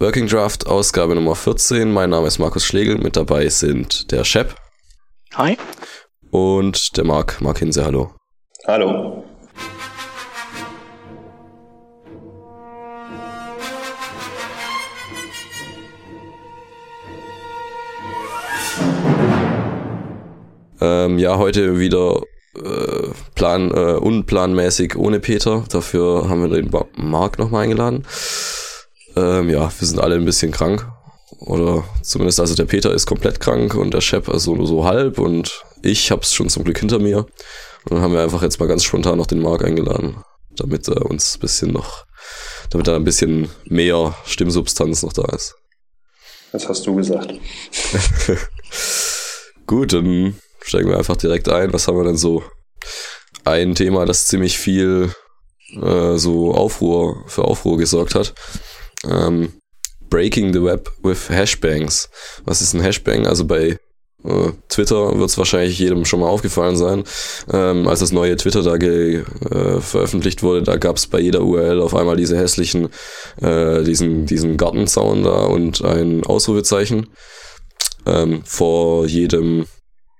Working Draft, Ausgabe Nummer 14. Mein Name ist Markus Schlegel. Mit dabei sind der Shep. Hi. Und der Marc, Marc Hinse, hallo. Hallo. Ähm, ja, heute wieder äh, plan, äh, unplanmäßig ohne Peter. Dafür haben wir den Marc nochmal eingeladen. Ähm, ja, wir sind alle ein bisschen krank. Oder zumindest, also der Peter ist komplett krank und der Shep also nur so halb und ich hab's schon zum Glück hinter mir. Und dann haben wir einfach jetzt mal ganz spontan noch den Marc eingeladen, damit er uns ein bisschen noch, damit da ein bisschen mehr Stimmsubstanz noch da ist. Das hast du gesagt. Gut, dann steigen wir einfach direkt ein. Was haben wir denn so? Ein Thema, das ziemlich viel äh, so Aufruhr für Aufruhr gesorgt hat. Ähm, Breaking the Web with Hashbangs. Was ist ein Hashbang? Also bei äh, Twitter wird es wahrscheinlich jedem schon mal aufgefallen sein. Ähm, als das neue Twitter da ge, äh, veröffentlicht wurde, da gab es bei jeder URL auf einmal diese hässlichen, äh, diesen, diesen Gartenzaun da und ein Ausrufezeichen. Ähm, vor jedem,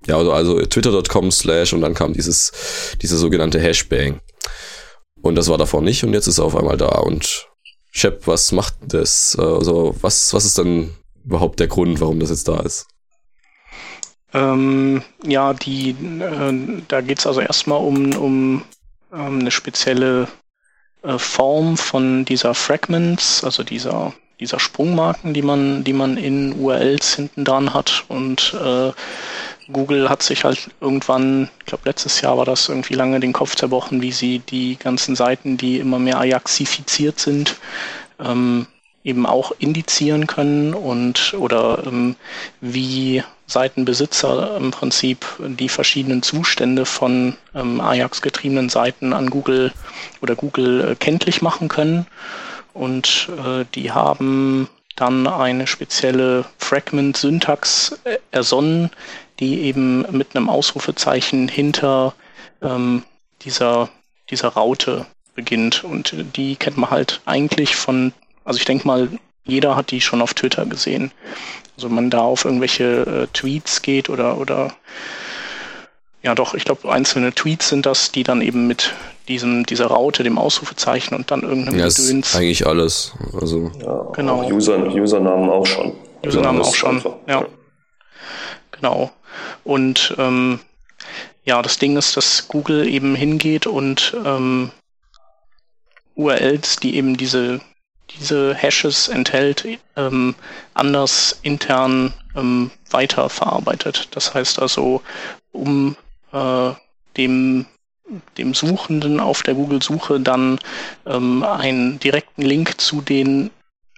ja, also, also twitter.com slash und dann kam dieses, dieser sogenannte Hashbang. Und das war davor nicht und jetzt ist er auf einmal da und Shep, was macht das? Also, was, was ist dann überhaupt der Grund, warum das jetzt da ist? Ähm, ja, die, äh, da geht es also erstmal um, um ähm, eine spezielle äh, Form von dieser Fragments, also dieser, dieser Sprungmarken, die man, die man in URLs hinten dran hat. Und äh, Google hat sich halt irgendwann, ich glaube letztes Jahr war das irgendwie lange den Kopf zerbrochen, wie sie die ganzen Seiten, die immer mehr Ajaxifiziert sind, ähm, eben auch indizieren können und oder ähm, wie Seitenbesitzer im Prinzip die verschiedenen Zustände von ähm, Ajax-getriebenen Seiten an Google oder Google äh, kenntlich machen können. Und äh, die haben dann eine spezielle Fragment-Syntax äh, ersonnen, die eben mit einem Ausrufezeichen hinter ähm, dieser, dieser Raute beginnt. Und die kennt man halt eigentlich von, also ich denke mal, jeder hat die schon auf Twitter gesehen. Also man da auf irgendwelche äh, Tweets geht oder, oder ja doch, ich glaube, einzelne Tweets sind das, die dann eben mit diesem, dieser Raute, dem Ausrufezeichen und dann irgendeinem ja, Gedöns. eigentlich alles. Also ja, genau. Auch User, Usernamen auch schon. Usernamen auch schon, ja. Genau. Und ähm, ja, das Ding ist, dass Google eben hingeht und ähm, URLs, die eben diese, diese Hashes enthält, ähm, anders intern ähm, weiterverarbeitet. Das heißt also, um äh, dem, dem Suchenden auf der Google-Suche dann ähm, einen direkten Link zu den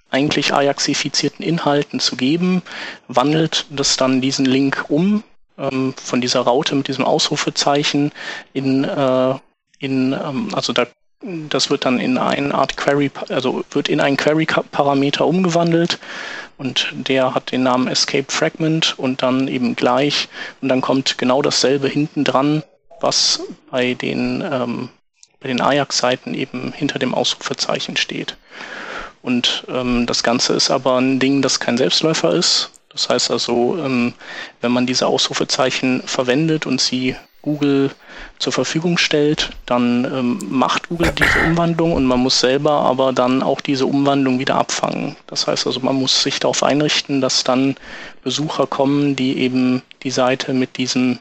eigentlich ajaxifizierten Inhalten zu geben, wandelt das dann diesen Link um ähm, von dieser Raute mit diesem Ausrufezeichen in, äh, in ähm, also da das wird dann in eine Art Query, also wird in einen Query-Parameter umgewandelt und der hat den Namen Escape Fragment und dann eben gleich und dann kommt genau dasselbe hinten dran, was bei den, ähm, bei den Ajax-Seiten eben hinter dem Ausrufezeichen steht. Und ähm, das Ganze ist aber ein Ding, das kein Selbstläufer ist. Das heißt also, ähm, wenn man diese Ausrufezeichen verwendet und sie Google zur Verfügung stellt, dann ähm, macht Google diese Umwandlung und man muss selber aber dann auch diese Umwandlung wieder abfangen. Das heißt also, man muss sich darauf einrichten, dass dann Besucher kommen, die eben die Seite mit diesem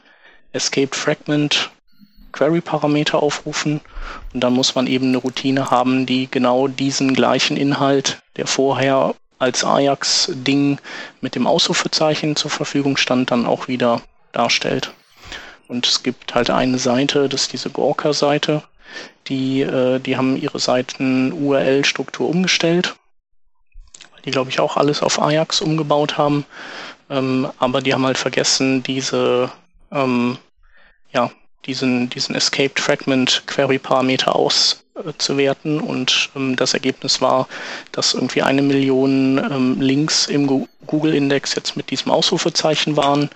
Escaped Fragment Query Parameter aufrufen und dann muss man eben eine Routine haben, die genau diesen gleichen Inhalt, der vorher als Ajax-Ding mit dem Ausrufezeichen zur Verfügung stand, dann auch wieder darstellt. Und es gibt halt eine Seite, das ist diese Gorka-Seite, die, äh, die haben ihre Seiten-URL-Struktur umgestellt, weil die, glaube ich, auch alles auf Ajax umgebaut haben. Ähm, aber die haben halt vergessen, diese, ähm, ja, diesen, diesen Escaped Fragment Query Parameter aus, auszuwerten und ähm, das Ergebnis war, dass irgendwie eine Million ähm, Links im Google-Index jetzt mit diesem Ausrufezeichen waren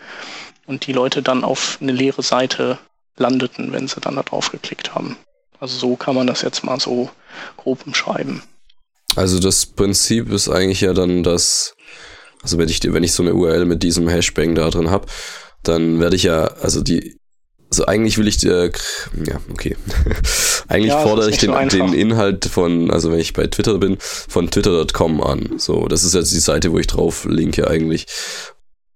und die Leute dann auf eine leere Seite landeten, wenn sie dann da drauf geklickt haben. Also so kann man das jetzt mal so grob umschreiben. Also das Prinzip ist eigentlich ja dann, dass, also wenn ich, wenn ich so eine URL mit diesem Hashbang da drin habe, dann werde ich ja, also die, also eigentlich will ich, äh, ja, okay. eigentlich ja, fordere ich den, so den Inhalt von, also wenn ich bei Twitter bin, von twitter.com an. So, das ist jetzt die Seite, wo ich drauf linke eigentlich.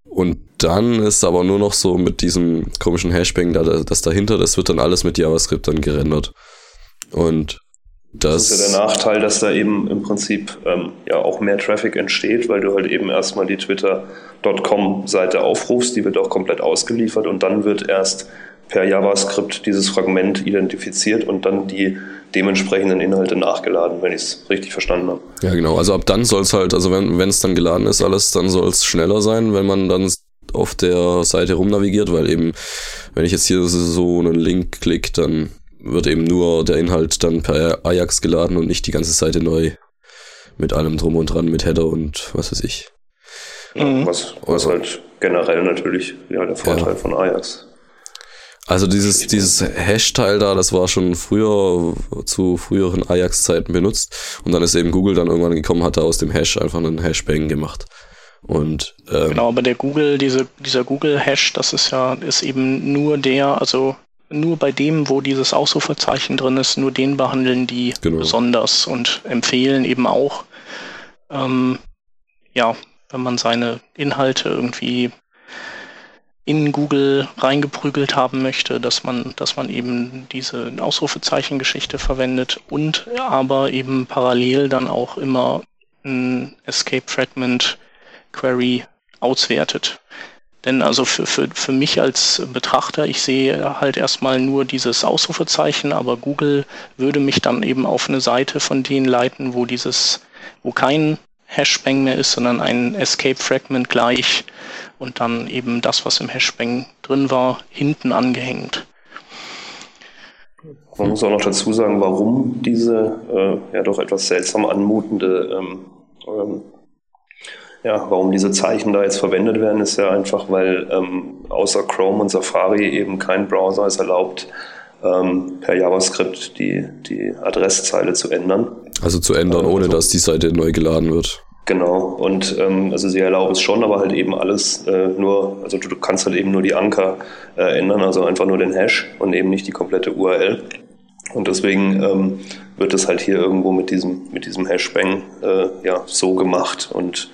Und dann ist aber nur noch so mit diesem komischen Hashbang da, das dahinter, das wird dann alles mit JavaScript dann gerendert. Und das, das ist ja der Nachteil, dass da eben im Prinzip ähm, ja auch mehr Traffic entsteht, weil du halt eben erstmal die Twitter.com-Seite aufrufst, die wird auch komplett ausgeliefert und dann wird erst per JavaScript dieses Fragment identifiziert und dann die dementsprechenden Inhalte nachgeladen, wenn ich es richtig verstanden habe. Ja, genau. Also ab dann soll es halt, also wenn es dann geladen ist alles, dann soll es schneller sein, wenn man dann auf der Seite rumnavigiert, weil eben, wenn ich jetzt hier so einen Link klicke, dann wird eben nur der Inhalt dann per Ajax geladen und nicht die ganze Seite neu mit allem drum und dran, mit Header und was weiß ich. Mhm. Was, was halt generell natürlich ja, der Vorteil ja. von Ajax. Also dieses, dieses Hash-Teil da, das war schon früher zu früheren Ajax-Zeiten benutzt und dann ist eben Google dann irgendwann gekommen, hat da aus dem Hash einfach einen Hashbang gemacht. Und ähm, genau, aber der Google, diese, dieser Google-Hash, das ist ja, ist eben nur der, also nur bei dem, wo dieses Ausrufezeichen drin ist, nur den behandeln die genau. besonders und empfehlen eben auch, ähm, ja, wenn man seine Inhalte irgendwie in Google reingeprügelt haben möchte, dass man, dass man eben diese Ausrufezeichen-Geschichte verwendet und aber eben parallel dann auch immer ein Escape Fragment Query auswertet. Denn also für, für, für mich als Betrachter, ich sehe halt erstmal nur dieses Ausrufezeichen, aber Google würde mich dann eben auf eine Seite von denen leiten, wo dieses, wo kein Hashbang mehr ist, sondern ein Escape Fragment gleich und dann eben das, was im Hashbang drin war, hinten angehängt. Man muss auch noch dazu sagen, warum diese äh, ja doch etwas seltsam anmutende ähm, ähm, ja, warum diese Zeichen da jetzt verwendet werden, ist ja einfach, weil ähm, außer Chrome und Safari eben kein Browser es erlaubt, ähm, per JavaScript die, die Adresszeile zu ändern. Also zu ändern, ohne also, dass die Seite neu geladen wird. Genau, und ähm, also sie erlauben es schon, aber halt eben alles äh, nur, also du, du, kannst halt eben nur die Anker äh, ändern, also einfach nur den Hash und eben nicht die komplette URL. Und deswegen ähm, wird es halt hier irgendwo mit diesem, mit diesem Hashbang äh, ja, so gemacht und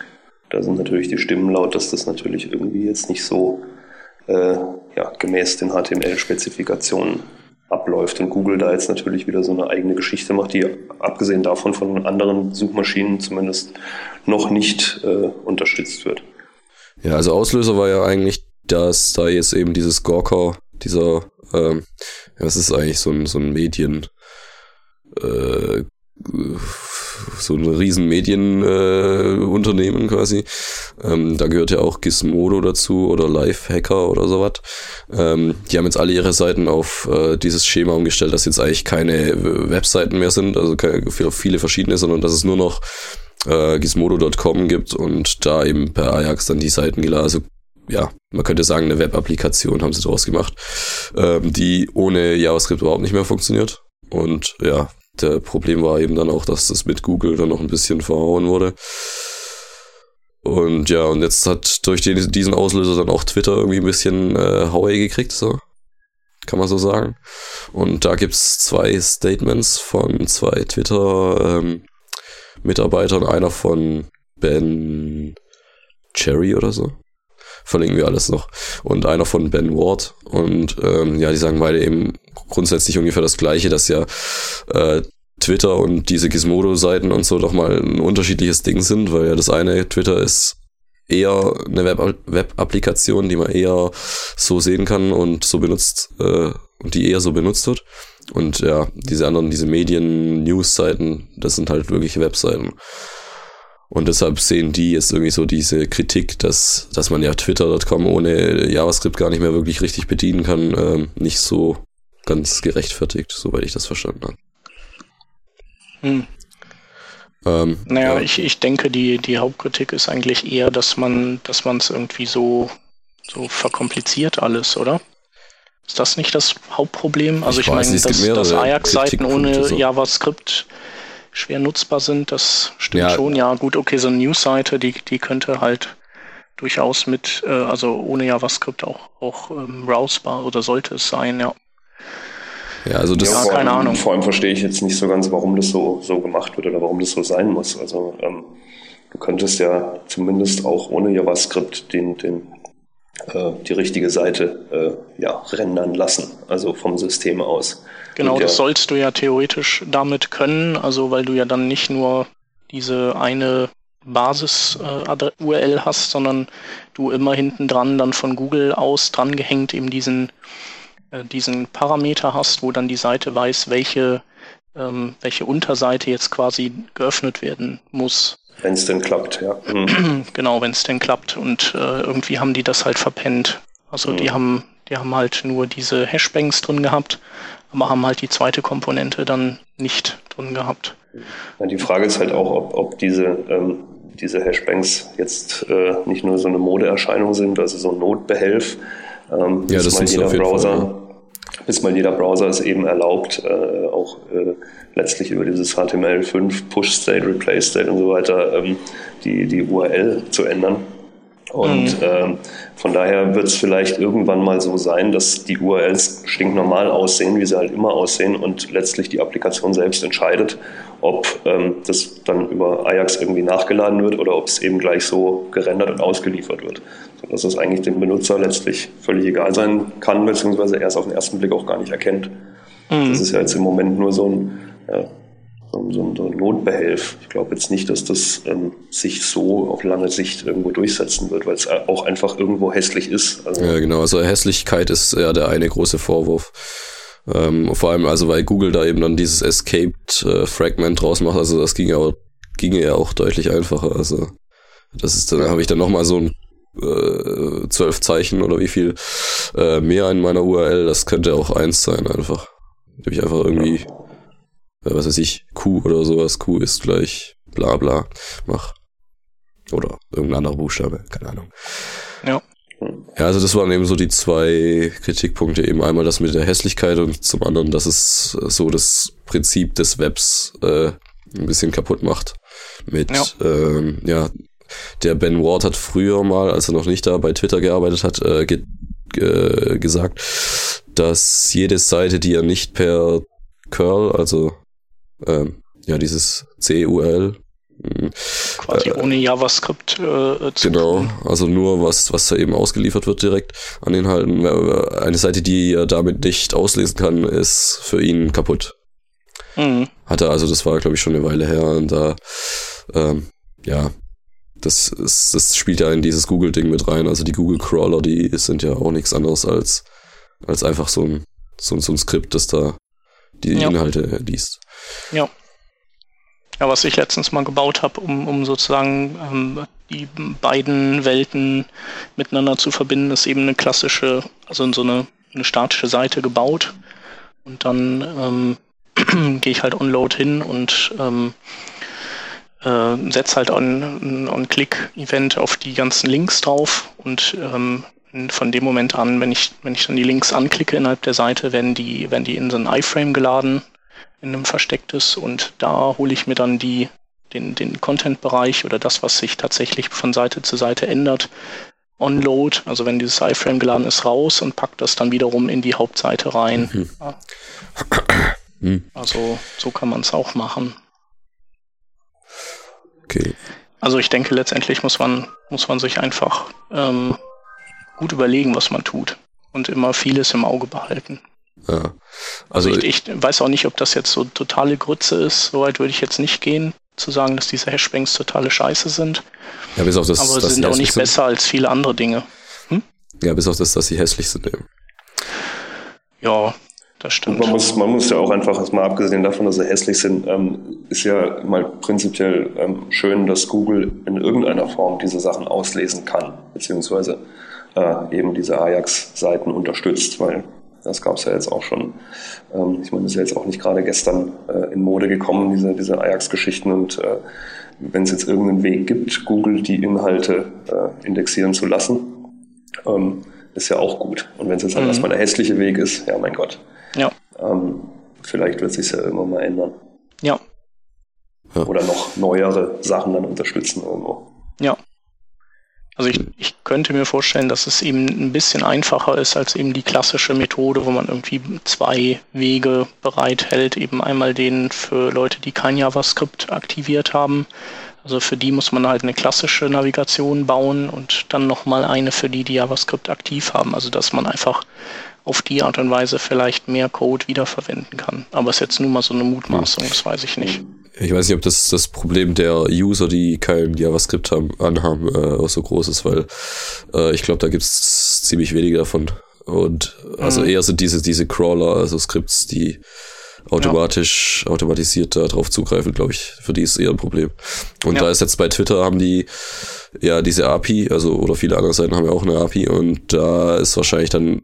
da sind natürlich die Stimmen laut, dass das natürlich irgendwie jetzt nicht so äh, ja, gemäß den HTML-Spezifikationen abläuft und Google da jetzt natürlich wieder so eine eigene Geschichte macht, die abgesehen davon von anderen Suchmaschinen zumindest noch nicht äh, unterstützt wird. Ja, also Auslöser war ja eigentlich, dass da jetzt eben dieses Gawker, dieser, ähm, was ist eigentlich so ein, so ein Medien, äh, so ein riesen Medienunternehmen äh, quasi. Ähm, da gehört ja auch Gizmodo dazu oder Lifehacker oder sowas. Ähm, die haben jetzt alle ihre Seiten auf äh, dieses Schema umgestellt, dass jetzt eigentlich keine Webseiten mehr sind, also keine, viele verschiedene, sondern dass es nur noch äh, gizmodo.com gibt und da eben per Ajax dann die Seiten geladen. Also ja, man könnte sagen, eine Web-Applikation haben sie daraus gemacht, ähm, die ohne JavaScript überhaupt nicht mehr funktioniert. Und ja, der Problem war eben dann auch, dass das mit Google dann noch ein bisschen verhauen wurde. Und ja, und jetzt hat durch den, diesen Auslöser dann auch Twitter irgendwie ein bisschen äh, Haue gekriegt, so. Kann man so sagen. Und da gibt's zwei Statements von zwei Twitter-Mitarbeitern, ähm, einer von Ben Cherry oder so verlinken wir alles noch. Und einer von Ben Ward. Und ähm, ja, die sagen beide eben grundsätzlich ungefähr das Gleiche, dass ja äh, Twitter und diese Gizmodo-Seiten und so doch mal ein unterschiedliches Ding sind, weil ja das eine, Twitter ist eher eine Web-Applikation, die man eher so sehen kann und so benutzt äh, und die eher so benutzt wird. Und ja, diese anderen, diese Medien-News-Seiten, das sind halt wirklich Webseiten. Und deshalb sehen die jetzt irgendwie so diese Kritik, dass, dass man ja Twitter.com ohne JavaScript gar nicht mehr wirklich richtig bedienen kann, ähm, nicht so ganz gerechtfertigt, soweit ich das verstanden habe. Hm. Ähm, naja, ja. ich, ich denke, die, die Hauptkritik ist eigentlich eher, dass man, dass man es irgendwie so, so verkompliziert alles, oder? Ist das nicht das Hauptproblem? Also ich, ich meine, dass, dass Ajax-Seiten ohne JavaScript schwer nutzbar sind. Das stimmt ja. schon. Ja, gut, okay, so eine News-Seite, die, die könnte halt durchaus mit, äh, also ohne JavaScript auch, auch ähm, browsbar oder sollte es sein, ja. Ja, also das ja, keine allem, Ahnung. Vor allem verstehe ich jetzt nicht so ganz, warum das so, so gemacht wird oder warum das so sein muss. Also ähm, du könntest ja zumindest auch ohne JavaScript den, den, die richtige Seite äh, ja, rendern lassen, also vom System aus. Genau, das sollst du ja theoretisch damit können, also weil du ja dann nicht nur diese eine Basis-URL äh, hast, sondern du immer hinten dran dann von Google aus dran gehängt eben diesen, äh, diesen Parameter hast, wo dann die Seite weiß, welche, ähm, welche Unterseite jetzt quasi geöffnet werden muss. Wenn es denn klappt, ja. Mhm. Genau, wenn es denn klappt. Und äh, irgendwie haben die das halt verpennt. Also mhm. die haben, die haben halt nur diese Hashbanks drin gehabt, aber haben halt die zweite Komponente dann nicht drin gehabt. Ja, die Frage ist halt auch, ob, ob diese ähm, diese Hashbanks jetzt äh, nicht nur so eine Modeerscheinung sind, also so ein Notbehelf, ähm, ja, bis mal jeder Browser, Fall, bis mal jeder Browser es eben erlaubt, äh, auch äh, letztlich über dieses HTML5 Push State, Replace State und so weiter ähm, die, die URL zu ändern. Und mhm. ähm, von daher wird es vielleicht irgendwann mal so sein, dass die URLs stinknormal aussehen, wie sie halt immer aussehen und letztlich die Applikation selbst entscheidet, ob ähm, das dann über Ajax irgendwie nachgeladen wird oder ob es eben gleich so gerendert und ausgeliefert wird. Sodass es eigentlich dem Benutzer letztlich völlig egal sein kann, beziehungsweise er es auf den ersten Blick auch gar nicht erkennt. Mhm. Das ist ja jetzt im Moment nur so ein, ja, so, so, so ein Notbehelf. Ich glaube jetzt nicht, dass das ähm, sich so auf lange Sicht irgendwo durchsetzen wird, weil es auch einfach irgendwo hässlich ist. Also ja, genau. Also Hässlichkeit ist ja der eine große Vorwurf. Ähm, vor allem, also weil Google da eben dann dieses Escaped äh, Fragment draus macht, also das ging ja auch, ginge ja auch deutlich einfacher. Also das ist dann, habe ich dann nochmal so ein äh, zwölf Zeichen oder wie viel äh, mehr in meiner URL, das könnte auch eins sein einfach. Da ich einfach irgendwie, äh, was weiß ich, Q oder sowas, Q ist gleich bla bla, mach. Oder irgendein anderer Buchstabe, keine Ahnung. Ja. Ja, also das waren eben so die zwei Kritikpunkte. Eben einmal das mit der Hässlichkeit und zum anderen, dass es so das Prinzip des Webs äh, ein bisschen kaputt macht. Mit, ja. Ähm, ja, der Ben Ward hat früher mal, als er noch nicht da bei Twitter gearbeitet hat, äh, ge äh, gesagt, dass jede Seite, die er nicht per Curl, also ähm, ja, dieses CUL Quasi äh, ohne JavaScript äh, zu Genau, tun. also nur was, was da eben ausgeliefert wird direkt an Inhalten. Eine Seite, die er damit nicht auslesen kann, ist für ihn kaputt. Mhm. Hat er, also das war glaube ich schon eine Weile her und da, ähm, ja, das, ist, das spielt ja in dieses Google-Ding mit rein. Also die Google-Crawler, die sind ja auch nichts anderes als, als einfach so ein, so, so ein Skript, das da die ja. Inhalte liest. Ja. Ja, was ich letztens mal gebaut habe, um, um sozusagen ähm, die beiden Welten miteinander zu verbinden, ist eben eine klassische, also so eine, eine statische Seite gebaut. Und dann ähm, gehe ich halt on-load hin und ähm, äh, setze halt ein On-Click-Event auf die ganzen Links drauf und ähm, von dem Moment an, wenn ich, wenn ich dann die Links anklicke innerhalb der Seite, werden die, werden die in so ein iFrame geladen in einem verstecktes und da hole ich mir dann die, den, den Content-Bereich oder das, was sich tatsächlich von Seite zu Seite ändert, onload, also wenn dieses iFrame geladen ist, raus und packt das dann wiederum in die Hauptseite rein. Mhm. Ja. Mhm. Also so kann man es auch machen. Okay. Also ich denke, letztendlich muss man, muss man sich einfach ähm, gut überlegen, was man tut und immer vieles im Auge behalten. Ja. Also, also ich, ich, weiß auch nicht, ob das jetzt so totale Grütze ist. Soweit würde ich jetzt nicht gehen, zu sagen, dass diese Hashbanks totale Scheiße sind. Ja, bis auf das, Aber sie sind auch nicht sind. besser als viele andere Dinge. Hm? Ja, bis auf das, dass sie hässlich sind eben. Ja, das stimmt. man muss, man muss ja auch einfach, mal abgesehen davon, dass sie hässlich sind, ähm, ist ja mal prinzipiell ähm, schön, dass Google in irgendeiner Form diese Sachen auslesen kann, beziehungsweise äh, eben diese Ajax-Seiten unterstützt, weil das gab es ja jetzt auch schon. Ähm, ich meine, das ist ja jetzt auch nicht gerade gestern äh, in Mode gekommen, diese, diese Ajax-Geschichten. Und äh, wenn es jetzt irgendeinen Weg gibt, Google die Inhalte äh, indexieren zu lassen, ähm, ist ja auch gut. Und wenn es jetzt halt mhm. erstmal der hässliche Weg ist, ja mein Gott. Ja. Ähm, vielleicht wird sich ja irgendwann mal ändern. Ja. ja. oder noch neuere Sachen dann unterstützen irgendwo. Ja. Also ich, ich könnte mir vorstellen, dass es eben ein bisschen einfacher ist als eben die klassische Methode, wo man irgendwie zwei Wege bereithält. Eben einmal den für Leute, die kein JavaScript aktiviert haben. Also für die muss man halt eine klassische Navigation bauen und dann nochmal eine für die, die JavaScript aktiv haben. Also dass man einfach auf die Art und Weise vielleicht mehr Code wiederverwenden kann. Aber es ist jetzt nur mal so eine Mutmaßung, das weiß ich nicht. Ich weiß nicht, ob das das Problem der User, die kein JavaScript haben, anhaben, äh, auch so groß ist, weil äh, ich glaube, da gibt's ziemlich wenige davon. Und also mhm. eher sind diese, diese Crawler, also Skripts, die automatisch, ja. automatisiert da drauf zugreifen, glaube ich. Für die ist eher ein Problem. Und ja. da ist jetzt bei Twitter haben die ja diese API, also oder viele andere Seiten haben ja auch eine API und da ist wahrscheinlich dann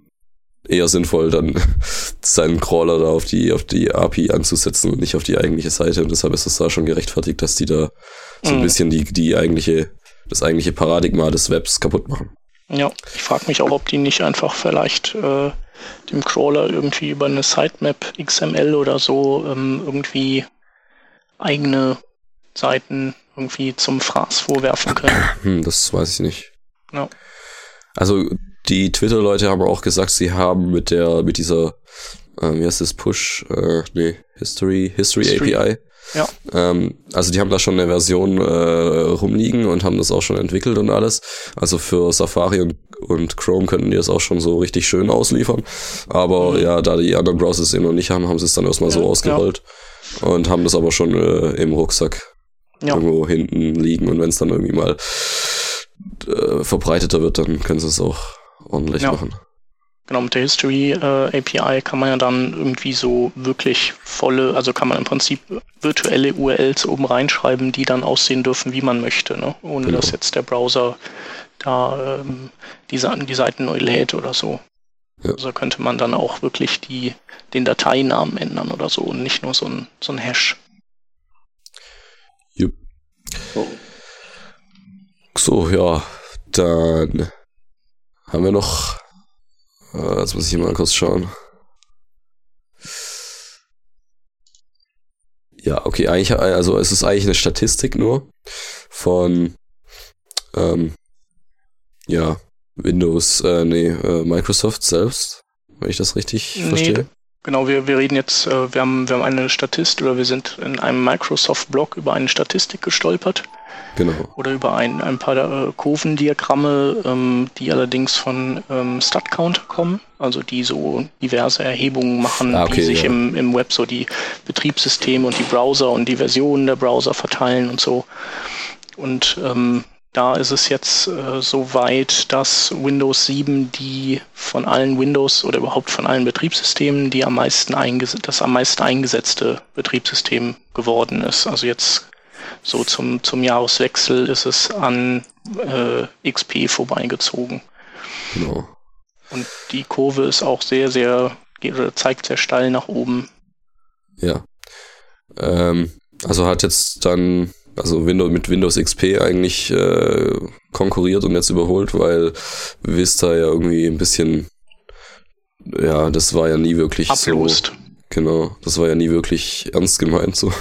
eher sinnvoll, dann seinen Crawler da auf die, auf die API anzusetzen und nicht auf die eigentliche Seite. Und deshalb ist es da schon gerechtfertigt, dass die da so ein mhm. bisschen die, die eigentliche, das eigentliche Paradigma des Webs kaputt machen. Ja, ich frage mich auch, ob die nicht einfach vielleicht äh, dem Crawler irgendwie über eine Sitemap XML oder so ähm, irgendwie eigene Seiten irgendwie zum Fraß vorwerfen können. Hm, das weiß ich nicht. Ja. Also die Twitter-Leute haben auch gesagt, sie haben mit der, mit dieser, äh, wie heißt das, Push, äh, nee, History, History, History. API. Ja. Ähm, also die haben da schon eine Version äh, rumliegen und haben das auch schon entwickelt und alles. Also für Safari und, und Chrome könnten die das auch schon so richtig schön ausliefern. Aber mhm. ja, da die anderen Browsers es eben noch nicht haben, haben sie es dann erstmal ja, so ausgerollt ja. und haben das aber schon äh, im Rucksack ja. irgendwo hinten liegen. Und wenn es dann irgendwie mal äh, verbreiteter wird, dann können sie es auch ordentlich ja. machen. Genau, mit der History äh, API kann man ja dann irgendwie so wirklich volle, also kann man im Prinzip virtuelle URLs oben reinschreiben, die dann aussehen dürfen, wie man möchte, ne? ohne genau. dass jetzt der Browser da ähm, die, die Seiten neu lädt oder so. Ja. Also könnte man dann auch wirklich die, den Dateinamen ändern oder so und nicht nur so ein, so ein Hash. Jupp. Oh. So, ja, dann haben wir noch. Äh, jetzt muss ich hier mal kurz schauen. Ja, okay, eigentlich, also es ist eigentlich eine Statistik nur von ähm, ja, Windows, äh, nee, äh, Microsoft selbst, wenn ich das richtig nee, verstehe. Genau, wir, wir reden jetzt, äh, wir, haben, wir haben eine Statistik oder wir sind in einem Microsoft-Blog über eine Statistik gestolpert. Genau. Oder über ein, ein paar äh, Kurvendiagramme, ähm, die allerdings von ähm, StatCount kommen, also die so diverse Erhebungen machen, ah, okay, die sich ja. im, im Web so die Betriebssysteme und die Browser und die Versionen der Browser verteilen und so. Und ähm, da ist es jetzt äh, so weit, dass Windows 7 die von allen Windows oder überhaupt von allen Betriebssystemen die am meisten das am meisten eingesetzte Betriebssystem geworden ist. Also jetzt so zum, zum Jahreswechsel ist es an äh, XP vorbeigezogen. Genau. Und die Kurve ist auch sehr, sehr, zeigt sehr steil nach oben. Ja. Ähm, also hat jetzt dann, also Windows, mit Windows XP eigentlich äh, konkurriert und jetzt überholt, weil Vista ja irgendwie ein bisschen, ja, das war ja nie wirklich Ablost. so. Genau, das war ja nie wirklich ernst gemeint, so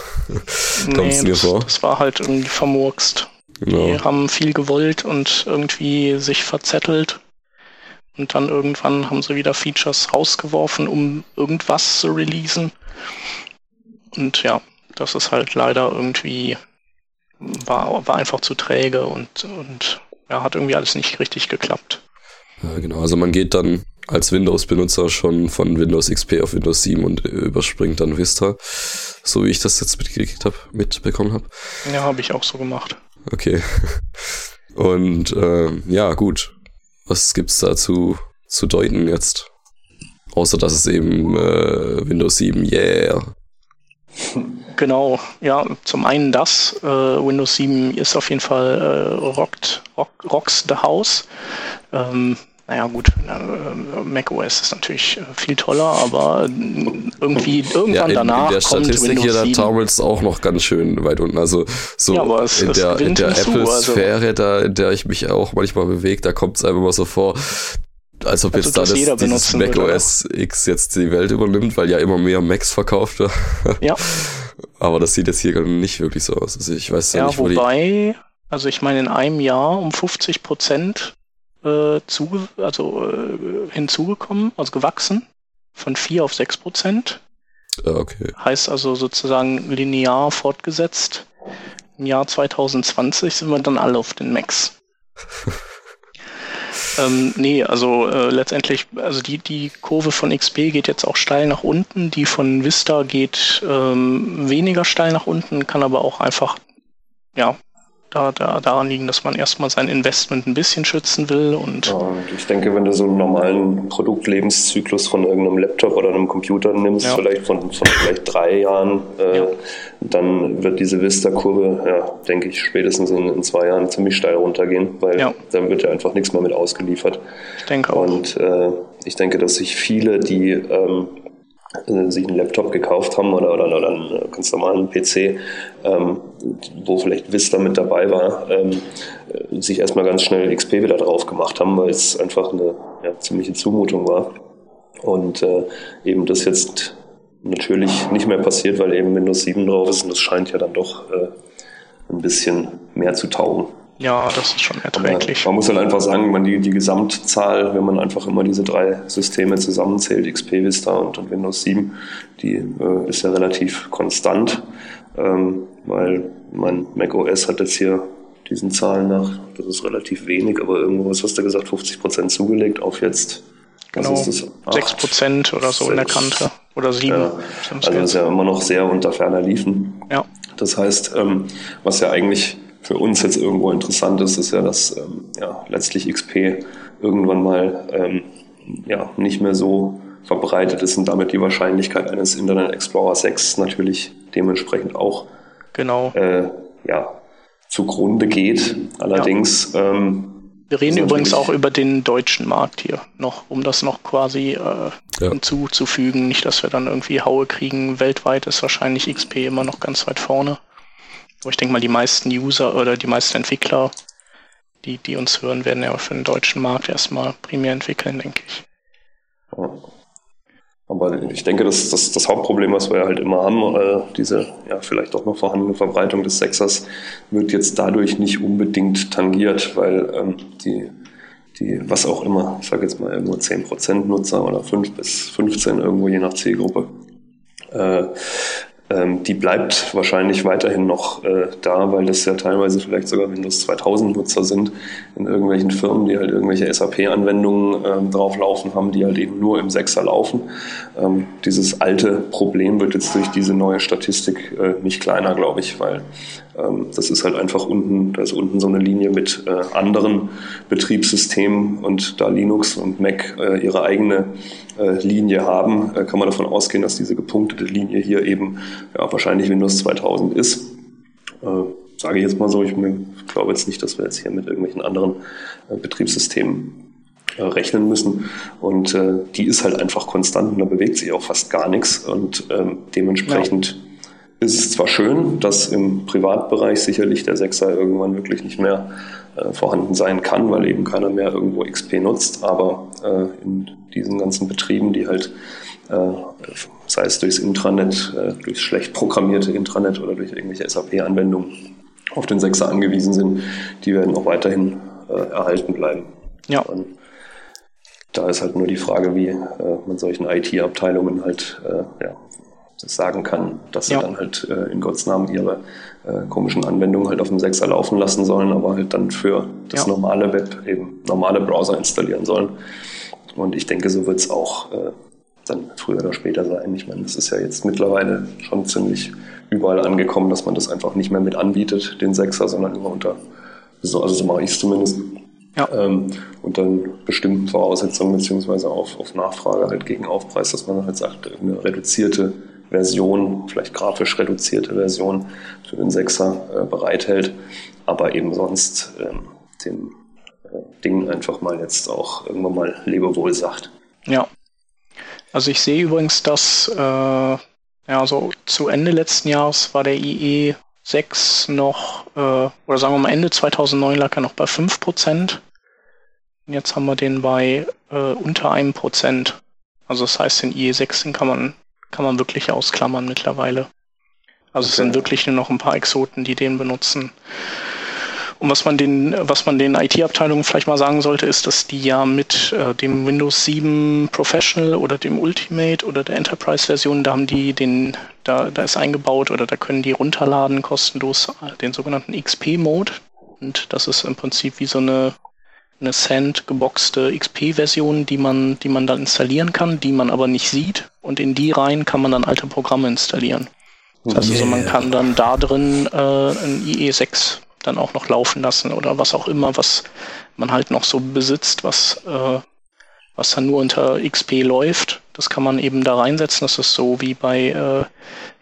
kommt es mir das, vor. Das war halt irgendwie vermurkst. Genau. Die haben viel gewollt und irgendwie sich verzettelt. Und dann irgendwann haben sie wieder Features rausgeworfen, um irgendwas zu releasen. Und ja, das ist halt leider irgendwie, war, war einfach zu träge und, und ja, hat irgendwie alles nicht richtig geklappt. Ja, genau, also man geht dann als Windows-Benutzer schon von Windows XP auf Windows 7 und überspringt dann Vista. So wie ich das jetzt mitgekriegt habe, mitbekommen habe. Ja, habe ich auch so gemacht. Okay. Und äh, ja, gut. Was gibt's dazu zu deuten jetzt? Außer dass es eben äh, Windows 7, yeah. Genau, ja, zum einen das. Äh, Windows 7 ist auf jeden Fall äh, rockt, rock, rocks the house. Ähm, naja gut, äh, macOS ist natürlich äh, viel toller, aber irgendwie irgendwann ja, in, danach. In der Statistik hier, da taumelt es auch noch ganz schön weit unten. Also so ja, es, in der, in der Apple-Sphäre, also. da, in der ich mich auch manchmal bewege, da kommt es einfach mal so vor, als ob jetzt also, da das, dieses Mac OS X jetzt die Welt übernimmt, weil ja immer mehr Macs verkauft wird. Ja. Aber das sieht jetzt hier nicht wirklich so aus. Also ich weiß ja, ja nicht, wo wobei, also ich meine, in einem Jahr um 50 Prozent äh, zu, also äh, hinzugekommen, also gewachsen, von 4 auf 6 Prozent. Ja, okay. Heißt also sozusagen linear fortgesetzt. Im Jahr 2020 sind wir dann alle auf den Max. ähm, nee, also äh, letztendlich, also die, die Kurve von XP geht jetzt auch steil nach unten, die von Vista geht ähm, weniger steil nach unten, kann aber auch einfach ja, da, da, daran liegen, dass man erstmal sein Investment ein bisschen schützen will. Und ja, ich denke, wenn du so einen normalen Produktlebenszyklus von irgendeinem Laptop oder einem Computer nimmst, ja. vielleicht von, von vielleicht drei Jahren, äh, ja. dann wird diese Vista-Kurve, ja, denke ich, spätestens in, in, zwei Jahren ziemlich steil runtergehen, weil dann wird ja einfach nichts mehr mit ausgeliefert. Ich denke auch. Und äh, ich denke, dass sich viele, die ähm, äh, sich einen Laptop gekauft haben oder, oder, oder einen ganz normalen PC, ähm, wo vielleicht Vista mit dabei war, ähm, äh, sich erstmal ganz schnell XP wieder drauf gemacht haben, weil es einfach eine ja, ziemliche Zumutung war. Und äh, eben das jetzt natürlich nicht mehr passiert, weil eben Windows 7 drauf ist und das scheint ja dann doch äh, ein bisschen mehr zu taugen. Ja, das ist schon erträglich. Man, man muss halt einfach sagen, man die, die Gesamtzahl, wenn man einfach immer diese drei Systeme zusammenzählt, XP, Vista und, Windows 7, die äh, ist ja relativ konstant, ähm, weil mein Mac OS hat jetzt hier diesen Zahlen nach, das ist relativ wenig, aber irgendwo, was hast du gesagt, 50 Prozent zugelegt auf jetzt Genau, 6 Prozent oder so 6, in der Kante. Oder 7. Ja, also das ist ja immer noch sehr unter ferner Liefen. Ja. Das heißt, ähm, was ja eigentlich für uns jetzt irgendwo interessant ist, ist ja, dass ähm, ja, letztlich XP irgendwann mal ähm, ja, nicht mehr so verbreitet ist und damit die Wahrscheinlichkeit eines Internet Explorer 6 natürlich dementsprechend auch genau. äh, ja, zugrunde geht. Allerdings ja. ähm, wir reden übrigens auch über den deutschen Markt hier noch, um das noch quasi äh, ja. hinzuzufügen. Nicht, dass wir dann irgendwie Haue kriegen. Weltweit ist wahrscheinlich XP immer noch ganz weit vorne. Aber ich denke mal, die meisten User oder die meisten Entwickler, die, die uns hören, werden ja für den deutschen Markt erstmal primär entwickeln, denke ich. Aber ich denke, das, das, das Hauptproblem, was wir halt immer haben, äh, diese ja, vielleicht doch noch vorhandene Verbreitung des Sexers, wird jetzt dadurch nicht unbedingt tangiert, weil ähm, die, die, was auch immer, ich sage jetzt mal irgendwo 10% Nutzer oder 5 bis 15 irgendwo je nach Zielgruppe, äh, ähm, die bleibt wahrscheinlich weiterhin noch äh, da, weil das ja teilweise vielleicht sogar Windows 2000 Nutzer sind in irgendwelchen Firmen, die halt irgendwelche SAP-Anwendungen ähm, drauflaufen haben, die halt eben nur im Sechser laufen. Ähm, dieses alte Problem wird jetzt durch diese neue Statistik äh, nicht kleiner, glaube ich, weil das ist halt einfach unten, da ist unten so eine Linie mit äh, anderen Betriebssystemen und da Linux und Mac äh, ihre eigene äh, Linie haben, kann man davon ausgehen, dass diese gepunktete Linie hier eben ja, wahrscheinlich Windows 2000 ist. Sage ich jetzt mal so, ich glaube jetzt nicht, dass wir jetzt hier mit irgendwelchen anderen Betriebssystemen rechnen müssen. Und äh, die ist halt einfach konstant und da bewegt sich auch fast gar nichts. Und ähm, dementsprechend. Ist es zwar schön, dass im Privatbereich sicherlich der Sechser irgendwann wirklich nicht mehr äh, vorhanden sein kann, weil eben keiner mehr irgendwo XP nutzt, aber äh, in diesen ganzen Betrieben, die halt äh, sei es durchs Intranet, äh, durchs schlecht programmierte Intranet oder durch irgendwelche SAP-Anwendungen auf den Sechser angewiesen sind, die werden auch weiterhin äh, erhalten bleiben. Ja. Und da ist halt nur die Frage, wie äh, man solchen IT-Abteilungen halt äh, ja, sagen kann, dass sie ja. dann halt äh, in Gottes Namen ihre äh, komischen Anwendungen halt auf dem Sechser laufen lassen sollen, aber halt dann für das ja. normale Web eben normale Browser installieren sollen. Und ich denke, so wird es auch äh, dann früher oder später sein. Ich meine, das ist ja jetzt mittlerweile schon ziemlich überall angekommen, dass man das einfach nicht mehr mit anbietet, den Sechser, sondern immer unter, so, also so mache ich es zumindest, ja. ähm, unter bestimmten Voraussetzungen beziehungsweise auf, auf Nachfrage halt gegen Aufpreis, dass man halt sagt, eine reduzierte Version, vielleicht grafisch reduzierte Version für den Sechser äh, bereithält, aber eben sonst ähm, dem äh, Ding einfach mal jetzt auch irgendwann mal Lebewohl sagt. Ja. Also ich sehe übrigens, dass äh, ja so zu Ende letzten Jahres war der IE 6 noch, äh, oder sagen wir mal Ende 2009 lag er noch bei 5%. Und jetzt haben wir den bei äh, unter einem Prozent. Also das heißt, den IE6 den kann man kann man wirklich ausklammern mittlerweile. Also okay. es sind wirklich nur noch ein paar Exoten, die den benutzen. Und was man den, was man den IT-Abteilungen vielleicht mal sagen sollte, ist, dass die ja mit äh, dem Windows 7 Professional oder dem Ultimate oder der Enterprise-Version, da haben die den, da, da ist eingebaut oder da können die runterladen kostenlos äh, den sogenannten XP-Mode. Und das ist im Prinzip wie so eine eine Sand geboxte XP-Version, die man, die man dann installieren kann, die man aber nicht sieht. Und in die rein kann man dann alte Programme installieren. Das heißt yeah. also, man kann dann da drin äh, ein IE6 dann auch noch laufen lassen oder was auch immer, was man halt noch so besitzt, was, äh, was dann nur unter XP läuft. Das kann man eben da reinsetzen. Das ist so wie bei äh,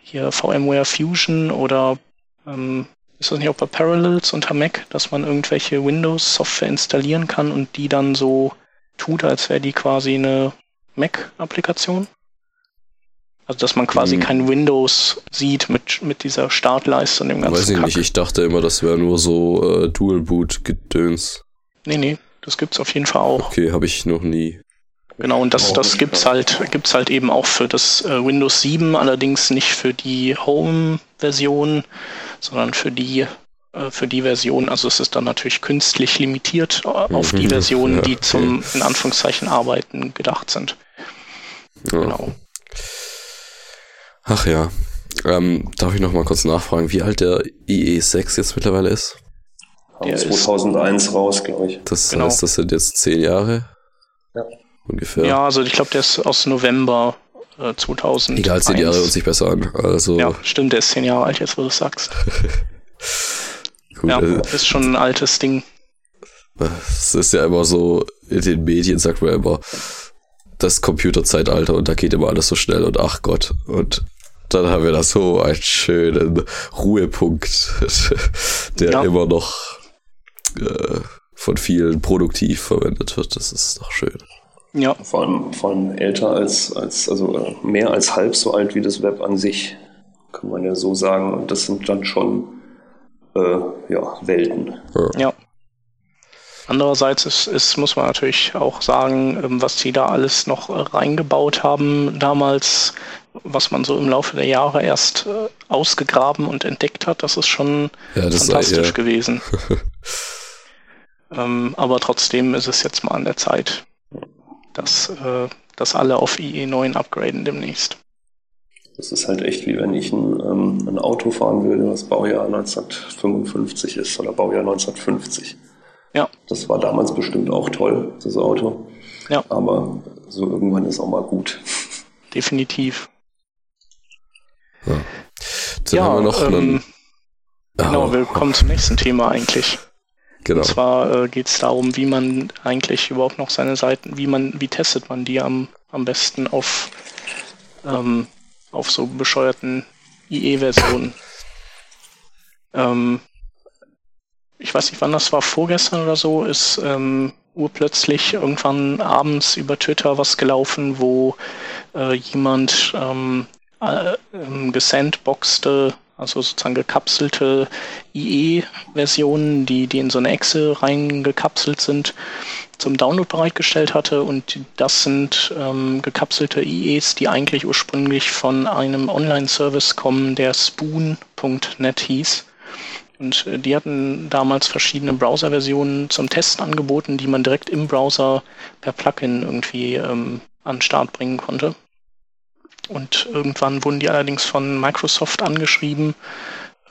hier VMware Fusion oder ähm, ist das nicht auch bei Parallels unter Mac, dass man irgendwelche Windows-Software installieren kann und die dann so tut, als wäre die quasi eine Mac-Applikation? Also dass man quasi hm. kein Windows sieht mit, mit dieser Startleiste und dem ganzen Weiß ich Kack. nicht, ich dachte immer, das wäre nur so äh, Dual-Boot-Gedöns. Nee, nee, das gibt's auf jeden Fall auch. Okay, habe ich noch nie. Genau, und das, das gibt's halt, gibt's halt eben auch für das äh, Windows 7, allerdings nicht für die Home-Version, sondern für die äh, für die Version, also es ist dann natürlich künstlich limitiert äh, auf die mhm. Versionen, ja, die zum in Anführungszeichen Arbeiten gedacht sind. Ja. Genau. Ach ja. Ähm, darf ich noch mal kurz nachfragen, wie alt der IE6 jetzt mittlerweile ist? Der 2001 ist, raus, glaube ich. Das genau. heißt, das sind jetzt zehn Jahre? Ja. Ungefähr. Ja, also ich glaube, der ist aus November äh, 2000. Egal, zehn Jahre hört sich besser an. Also ja, stimmt, der ist zehn Jahre alt, jetzt wo du es sagst. Gut, ja, äh, ist schon ein altes Ding. Es ist ja immer so, in den Medien sagt man immer, das Computerzeitalter und da geht immer alles so schnell und ach Gott. Und dann haben wir da so einen schönen Ruhepunkt, der ja. immer noch äh, von vielen produktiv verwendet wird. Das ist doch schön. Ja. Vor allem, vor allem älter als, als, also äh, mehr als halb so alt wie das Web an sich, kann man ja so sagen. Und das sind dann schon äh, ja, Welten. Ja. Andererseits ist, ist, muss man natürlich auch sagen, ähm, was sie da alles noch reingebaut haben damals, was man so im Laufe der Jahre erst äh, ausgegraben und entdeckt hat, das ist schon ja, das fantastisch sei, ja. gewesen. ähm, aber trotzdem ist es jetzt mal an der Zeit, dass, äh, dass alle auf IE9 upgraden demnächst. Das ist halt echt wie wenn ich ein, ähm, ein Auto fahren würde, was Baujahr 1955 ist oder Baujahr 1950. Ja. Das war damals bestimmt auch toll, das Auto. Ja. Aber so irgendwann ist auch mal gut. Definitiv. Ja, Dann ja haben wir noch ähm, einen, genau, wir kommen zum nächsten Thema eigentlich. Genau. Und zwar äh, geht es darum, wie man eigentlich überhaupt noch seine Seiten, wie man, wie testet man die am, am besten auf, ähm, auf so bescheuerten IE-Versionen. Ähm, ich weiß nicht, wann das war, vorgestern oder so, ist ähm, urplötzlich irgendwann abends über Twitter was gelaufen, wo äh, jemand ähm, äh, ähm, gesandboxte, also sozusagen gekapselte IE-Versionen, die, die in so eine Exe reingekapselt sind, zum Download bereitgestellt hatte. Und das sind ähm, gekapselte IEs, die eigentlich ursprünglich von einem Online-Service kommen, der spoon.net hieß. Und äh, die hatten damals verschiedene Browser-Versionen zum Testen angeboten, die man direkt im Browser per Plugin irgendwie ähm, an den Start bringen konnte. Und irgendwann wurden die allerdings von Microsoft angeschrieben,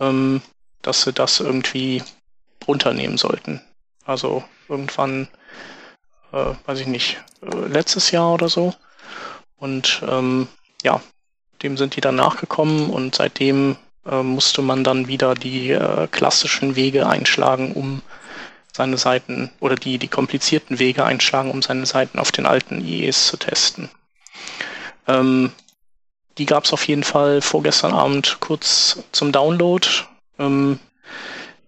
ähm, dass sie das irgendwie runternehmen sollten. Also irgendwann, äh, weiß ich nicht, äh, letztes Jahr oder so. Und ähm, ja, dem sind die dann nachgekommen und seitdem äh, musste man dann wieder die äh, klassischen Wege einschlagen, um seine Seiten oder die, die komplizierten Wege einschlagen, um seine Seiten auf den alten IEs zu testen. Ähm, die gab es auf jeden Fall vorgestern Abend kurz zum Download. Ähm,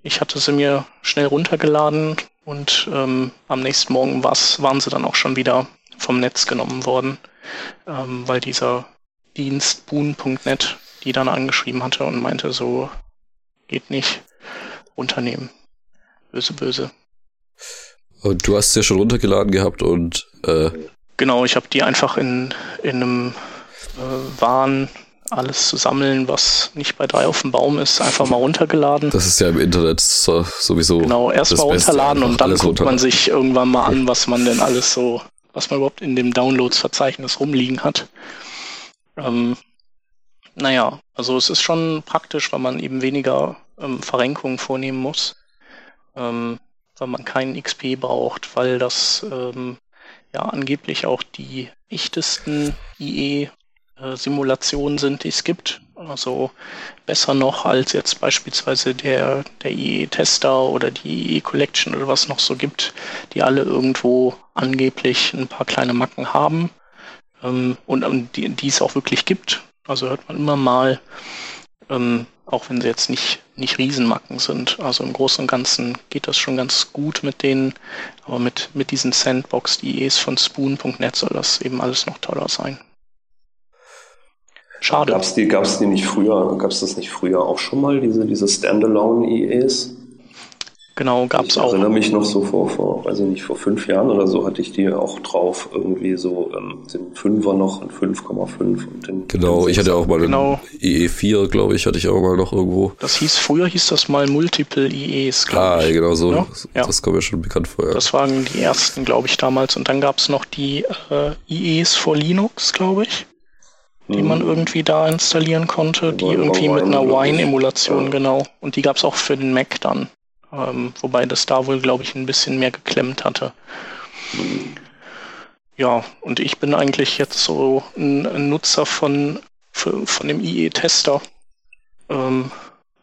ich hatte sie mir schnell runtergeladen und ähm, am nächsten Morgen waren sie dann auch schon wieder vom Netz genommen worden, ähm, weil dieser Dienst boon.net die dann angeschrieben hatte und meinte, so geht nicht, runternehmen. Böse, böse. Und du hast sie ja schon runtergeladen gehabt und äh Genau, ich habe die einfach in, in einem äh, Warn, alles zu sammeln, was nicht bei drei auf dem Baum ist, einfach mal runtergeladen. Das ist ja im Internet sowieso. Genau, erstmal runterladen und dann guckt man sich irgendwann mal an, was man denn alles so, was man überhaupt in dem Downloads-Verzeichnis rumliegen hat. Ähm, naja, also es ist schon praktisch, weil man eben weniger ähm, Verrenkungen vornehmen muss, ähm, weil man keinen XP braucht, weil das ähm, ja angeblich auch die echtesten IE-Simulationen sind, die es gibt. Also besser noch als jetzt beispielsweise der, der IE-Tester oder die IE-Collection oder was noch so gibt, die alle irgendwo angeblich ein paar kleine Macken haben ähm, und, und die, die es auch wirklich gibt. Also hört man immer mal, ähm, auch wenn sie jetzt nicht, nicht Riesenmacken sind. Also im Großen und Ganzen geht das schon ganz gut mit denen, aber mit, mit diesen Sandbox-IEs von Spoon.net soll das eben alles noch toller sein. Schade. Gab es die, gab's die nicht früher, gab es das nicht früher auch schon mal, diese, diese Standalone-IEs? Genau, gab es auch. Ich erinnere mich noch so vor, vor, weiß ich nicht, vor fünf Jahren oder so hatte ich die auch drauf, irgendwie so ähm, den Fünfer noch, ein 5,5 und den. Genau, den ich hatte auch mal genau. IE4, glaube ich, hatte ich auch mal noch irgendwo. Das hieß, früher hieß das mal Multiple IEs, glaube ah, ich. Ah, genau so. Ja? Das kommt mir schon bekannt vor, ja. Das waren die ersten, glaube ich, damals. Und dann gab es noch die äh, IEs vor Linux, glaube ich die man mhm. irgendwie da installieren konnte, die irgendwie mit einer Wine-Emulation, genau. Und die gab es auch für den Mac dann. Ähm, wobei das da wohl, glaube ich, ein bisschen mehr geklemmt hatte. Ja, und ich bin eigentlich jetzt so ein, ein Nutzer von, für, von dem IE-Tester, ähm,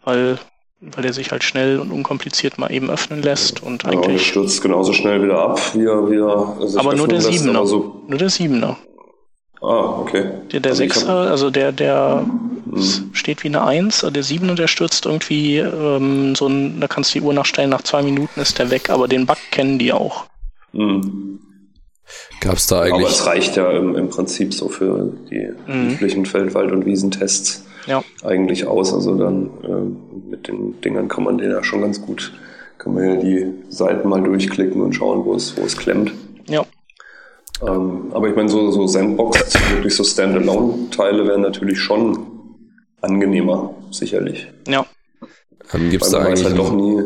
weil, weil der sich halt schnell und unkompliziert mal eben öffnen lässt und ja, eigentlich. Und stürzt genauso schnell wieder ab, wie er, wie er sich Aber nur der Siebener. So nur der Siebener. Ah, okay. Der, der also Sechser, also der, der mhm. steht wie eine Eins, der Siebener, der stürzt irgendwie ähm, so ein, da kannst du die Uhr nachstellen, nach zwei Minuten ist der weg, aber den Bug kennen die auch. Mhm. Gab es da eigentlich. Aber es reicht ja im, im Prinzip so für die mhm. üblichen Feldwald- und Wiesentests ja. eigentlich aus. Also dann äh, mit den Dingern kann man den ja schon ganz gut, kann man ja die Seiten mal durchklicken und schauen, wo es, wo es klemmt. Ja. Ähm, aber ich meine, so, so Sandbox, wirklich so Standalone-Teile wären natürlich schon angenehmer, sicherlich. Ja. Ähm, Gibt es da eigentlich halt doch nie,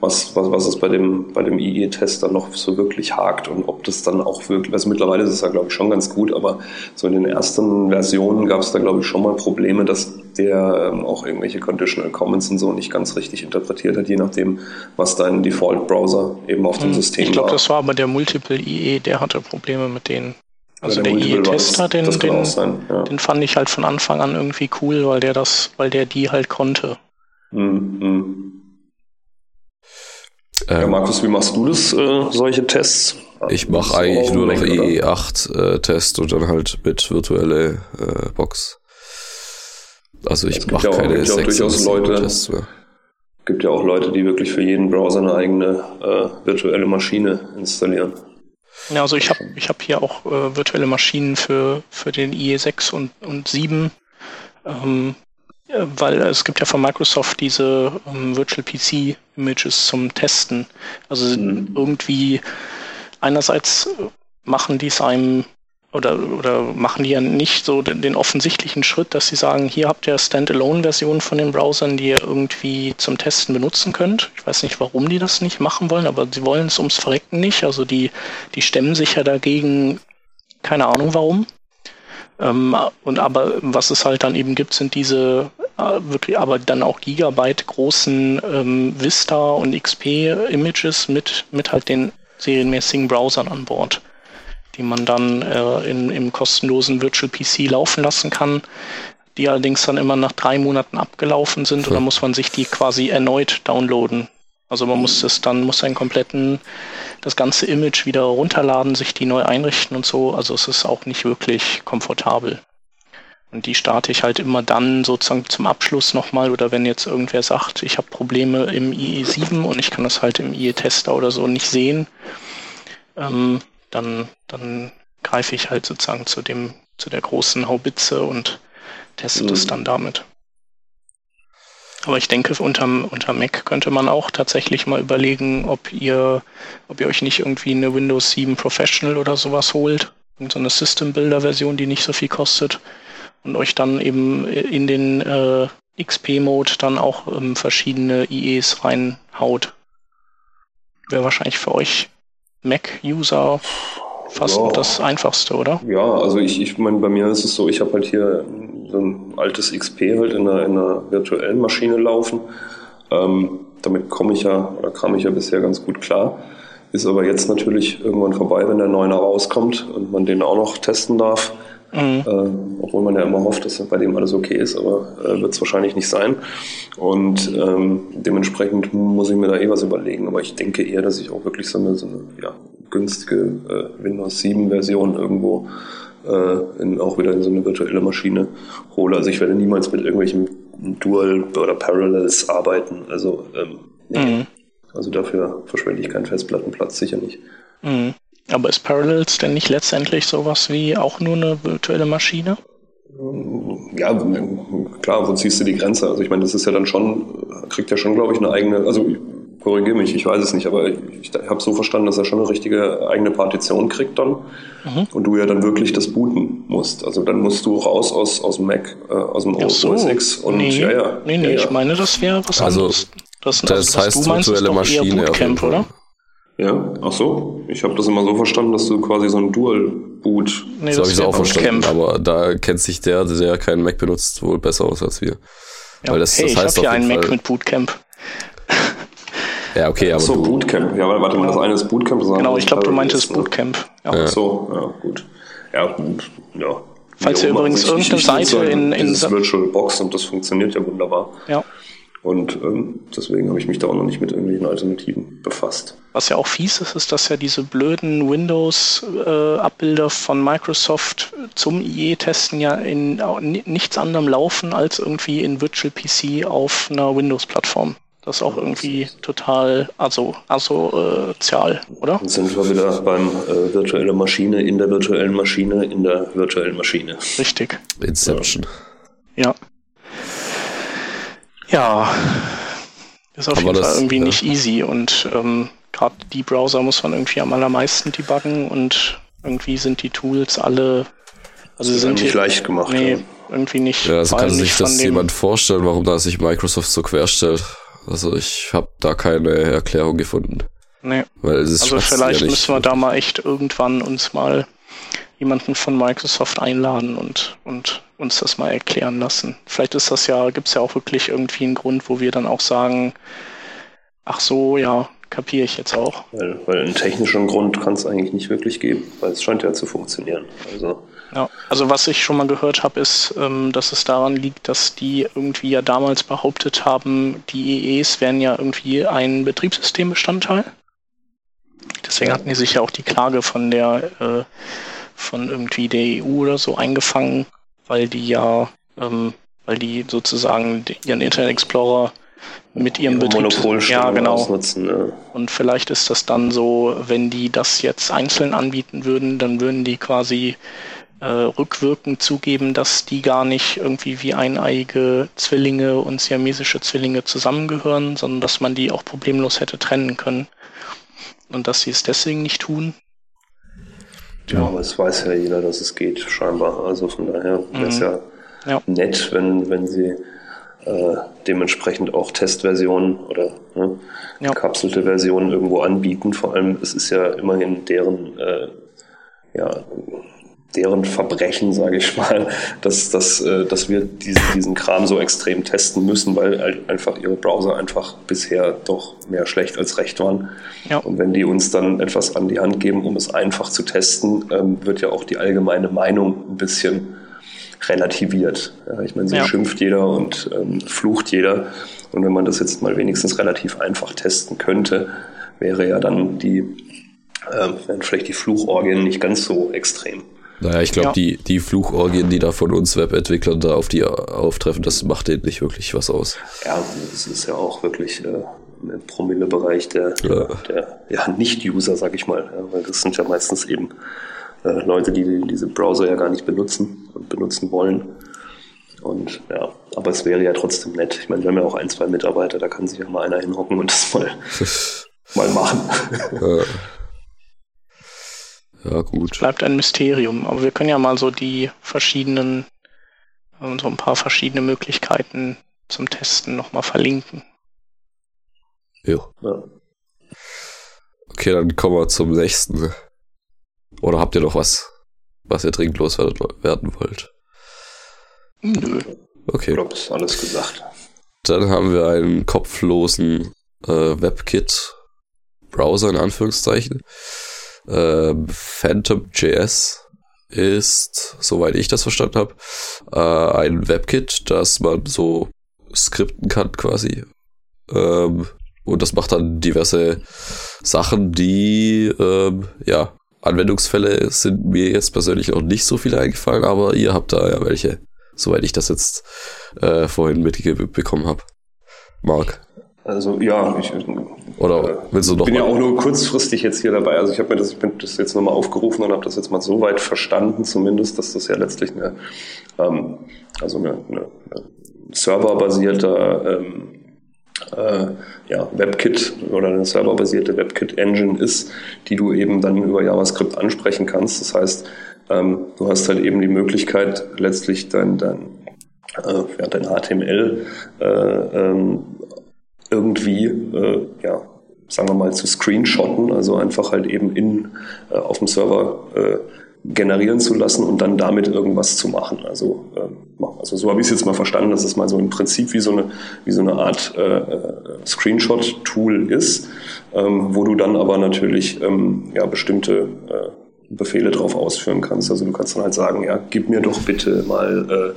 was, was, was es bei dem, bei dem IE-Tester noch so wirklich hakt und ob das dann auch wirklich, also mittlerweile ist es ja glaube ich schon ganz gut, aber so in den ersten Versionen gab es da glaube ich schon mal Probleme, dass der ähm, auch irgendwelche Conditional Comments und so nicht ganz richtig interpretiert hat, je nachdem, was dein Default-Browser eben auf dem hm, System war. Ich glaube, das war aber der Multiple IE, der hatte Probleme mit denen. Also der, der IE-Tester, den, den, ja. den fand ich halt von Anfang an irgendwie cool, weil der das, weil der die halt konnte. Mhm. mhm. Ja, ähm, Markus, wie machst du das, äh, solche Tests? Ich mache eigentlich nur noch IE8-Test äh, und dann halt mit virtuelle äh, Box. Also ich mache ja keine gibt ja durchaus Leute, Tests mehr. gibt ja auch Leute, die wirklich für jeden Browser eine eigene äh, virtuelle Maschine installieren. Ja, also ich habe ich hab hier auch äh, virtuelle Maschinen für, für den IE6 und, und 7. Ähm, weil es gibt ja von Microsoft diese ähm, Virtual PC Images zum Testen. Also mhm. irgendwie einerseits machen die es einem oder, oder machen die ja nicht so den, den offensichtlichen Schritt, dass sie sagen, hier habt ihr Standalone-Versionen von den Browsern, die ihr irgendwie zum Testen benutzen könnt. Ich weiß nicht, warum die das nicht machen wollen, aber sie wollen es ums Verrecken nicht. Also die, die stemmen sich ja dagegen, keine Ahnung warum. Ähm, und aber was es halt dann eben gibt, sind diese äh, wirklich aber dann auch Gigabyte großen ähm, Vista und XP Images mit, mit halt den serienmäßigen Browsern an Bord, die man dann äh, in, im kostenlosen Virtual PC laufen lassen kann, die allerdings dann immer nach drei Monaten abgelaufen sind und dann muss man sich die quasi erneut downloaden. Also man muss das dann, muss seinen kompletten, das ganze Image wieder runterladen, sich die neu einrichten und so. Also es ist auch nicht wirklich komfortabel. Und die starte ich halt immer dann sozusagen zum Abschluss nochmal oder wenn jetzt irgendwer sagt, ich habe Probleme im IE7 und ich kann das halt im IE-Tester oder so nicht sehen, ähm, dann, dann greife ich halt sozusagen zu dem, zu der großen Haubitze und teste mhm. das dann damit. Aber ich denke, unter, unter Mac könnte man auch tatsächlich mal überlegen, ob ihr, ob ihr euch nicht irgendwie eine Windows 7 Professional oder sowas holt. Und so eine System Builder Version, die nicht so viel kostet und euch dann eben in den äh, XP-Mode dann auch ähm, verschiedene IEs reinhaut. Wäre wahrscheinlich für euch Mac-User fast ja. das einfachste, oder? Ja, also ich, ich meine, bei mir ist es so, ich habe halt hier so ein altes XP halt in einer, in einer virtuellen Maschine laufen. Ähm, damit komme ich ja, oder kam ich ja bisher ganz gut klar. Ist aber jetzt natürlich irgendwann vorbei, wenn der Neuner rauskommt und man den auch noch testen darf. Mhm. Äh, obwohl man ja immer hofft, dass bei dem alles okay ist, aber äh, wird es wahrscheinlich nicht sein. Und ähm, dementsprechend muss ich mir da eh was überlegen. Aber ich denke eher, dass ich auch wirklich so eine, so eine ja, günstige äh, Windows 7 Version irgendwo äh, in, auch wieder in so eine virtuelle Maschine hole. Also ich werde niemals mit irgendwelchen Dual oder Parallels arbeiten. Also ähm, nee. mhm. Also dafür verschwende ich keinen Festplattenplatz, sicher nicht. Mhm. Aber ist Parallels denn nicht letztendlich sowas wie auch nur eine virtuelle Maschine? Ja, klar, wo ziehst du die Grenze? Also ich meine, das ist ja dann schon, kriegt ja schon, glaube ich, eine eigene, also korrigiere mich, ich weiß es nicht, aber ich, ich habe so verstanden, dass er schon eine richtige eigene Partition kriegt dann mhm. und du ja dann wirklich das booten musst. Also dann musst du raus aus, aus dem Mac, äh, aus dem so. OS X und nee, ja, ja. Nee, nee, ja, ich meine, das wäre was also, anderes. Das, das also, heißt virtuelle Maschine. Bootcamp, oder? Ja, ach so. Ich habe das immer so verstanden, dass du quasi so ein Dual-Boot. Nee, so habe ich es auch verstanden. Camp. Aber da kennt sich der, der keinen Mac benutzt, wohl besser aus als wir. Ja. Weil das, hey, das heißt ich habe ja einen Mac mit Bootcamp. ja, okay, aber. Ach so, Bootcamp. Ja, warte mal, das eine ist Bootcamp. Das genau, ich glaube, du meintest Bootcamp. Ja. Ach so, ja, gut. Ja, ja. Falls ihr übrigens irgendeine Seite in, in. Virtual Box und das funktioniert ja wunderbar. Ja. Und ähm, deswegen habe ich mich da auch noch nicht mit irgendwelchen Alternativen befasst. Was ja auch fies ist, ist, dass ja diese blöden Windows-Abbilder äh, von Microsoft zum IE-Testen ja in nichts anderem laufen als irgendwie in Virtual PC auf einer Windows-Plattform. Das ist auch irgendwie total also asozial, äh, oder? Dann sind wir wieder beim äh, virtuellen Maschine in der virtuellen Maschine in der virtuellen Maschine. Richtig. Inception. Ja. Ja. Ist auf Aber jeden das, Fall irgendwie ja. nicht easy und ähm, gerade die Browser muss man irgendwie am allermeisten debuggen und irgendwie sind die Tools alle, also das sind nicht leicht gemacht. Nee, ja. irgendwie nicht. Ja, also kann sich das jemand vorstellen, warum da sich Microsoft so querstellt. Also ich habe da keine Erklärung gefunden. Nee. Weil es ist also vielleicht ja müssen wir da mal echt irgendwann uns mal jemanden von Microsoft einladen und, und uns das mal erklären lassen. Vielleicht ist das ja, gibt es ja auch wirklich irgendwie einen Grund, wo wir dann auch sagen, ach so, ja, kapiere ich jetzt auch. Weil, weil einen technischen Grund kann es eigentlich nicht wirklich geben, weil es scheint ja zu funktionieren. Also, ja, also was ich schon mal gehört habe, ist, ähm, dass es daran liegt, dass die irgendwie ja damals behauptet haben, die EEs wären ja irgendwie ein Betriebssystembestandteil. Deswegen hatten die sich ja auch die Klage von der äh, von irgendwie der EU oder so eingefangen, weil die ja, ähm, weil die sozusagen ihren Internet Explorer mit ihrem Betrieb ja genau ausnutzen, ja. und vielleicht ist das dann so, wenn die das jetzt einzeln anbieten würden, dann würden die quasi äh, rückwirkend zugeben, dass die gar nicht irgendwie wie eineiige Zwillinge und siamesische Zwillinge zusammengehören, sondern dass man die auch problemlos hätte trennen können und dass sie es deswegen nicht tun. Ja, aber es weiß ja jeder, dass es geht, scheinbar. Also von daher wäre es mhm. ja, ja, nett, wenn, wenn sie äh, dementsprechend auch Testversionen oder ne, ja. kapselte Versionen irgendwo anbieten. Vor allem, es ist ja immerhin deren äh, ja, deren Verbrechen, sage ich mal, dass, dass, äh, dass wir diesen, diesen Kram so extrem testen müssen, weil einfach ihre Browser einfach bisher doch mehr schlecht als recht waren. Ja. Und wenn die uns dann etwas an die Hand geben, um es einfach zu testen, ähm, wird ja auch die allgemeine Meinung ein bisschen relativiert. Ich meine, so ja. schimpft jeder und ähm, flucht jeder. Und wenn man das jetzt mal wenigstens relativ einfach testen könnte, wäre ja dann die, äh, vielleicht die Fluchorgien nicht ganz so extrem. Naja, ich glaube, ja. die, die Fluchorgien, die da von uns Webentwicklern da auf die auftreffen, das macht denen nicht wirklich was aus. Ja, das ist ja auch wirklich äh, im Promillebereich der, ja. der ja, Nicht-User, sag ich mal. Ja, weil das sind ja meistens eben äh, Leute, die diese Browser ja gar nicht benutzen und benutzen wollen. Und ja, aber es wäre ja trotzdem nett. Ich meine, wir haben ja auch ein, zwei Mitarbeiter, da kann sich ja mal einer hinhocken und das mal, mal machen. Ja. Ja, gut. Bleibt ein Mysterium. Aber wir können ja mal so die verschiedenen ähm, so ein paar verschiedene Möglichkeiten zum Testen nochmal verlinken. Jo. Ja. Okay, dann kommen wir zum nächsten. Oder habt ihr noch was, was ihr dringend loswerden wollt? Nö. Okay. Ich glaube, ist alles gesagt. Dann haben wir einen kopflosen äh, WebKit-Browser in Anführungszeichen. Äh, Phantom.js ist, soweit ich das verstanden habe, äh, ein WebKit, das man so skripten kann quasi. Ähm, und das macht dann diverse Sachen, die, ähm, ja, Anwendungsfälle sind mir jetzt persönlich auch nicht so viele eingefallen, aber ihr habt da ja welche, soweit ich das jetzt äh, vorhin mitbekommen habe. Marc. Also ja, ich Oder äh, willst du noch bin ja auch nur kurzfristig jetzt hier dabei. Also ich habe mir das, ich bin das jetzt nochmal aufgerufen und habe das jetzt mal so weit verstanden, zumindest, dass das ja letztlich eine, ähm, also eine, eine, eine serverbasierte ähm, äh, ja, WebKit oder eine serverbasierte WebKit-Engine ist, die du eben dann über JavaScript ansprechen kannst. Das heißt, ähm, du hast halt eben die Möglichkeit, letztlich dein, dein, äh, ja, dein HTML äh, ähm, irgendwie äh, ja, sagen wir mal, zu screenshotten, also einfach halt eben in, äh, auf dem Server äh, generieren zu lassen und dann damit irgendwas zu machen. Also, äh, also so habe ich es jetzt mal verstanden, dass es mal so im Prinzip wie so eine, wie so eine Art äh, äh, Screenshot-Tool ist, ähm, wo du dann aber natürlich ähm, ja, bestimmte äh, Befehle drauf ausführen kannst. Also du kannst dann halt sagen, ja, gib mir doch bitte mal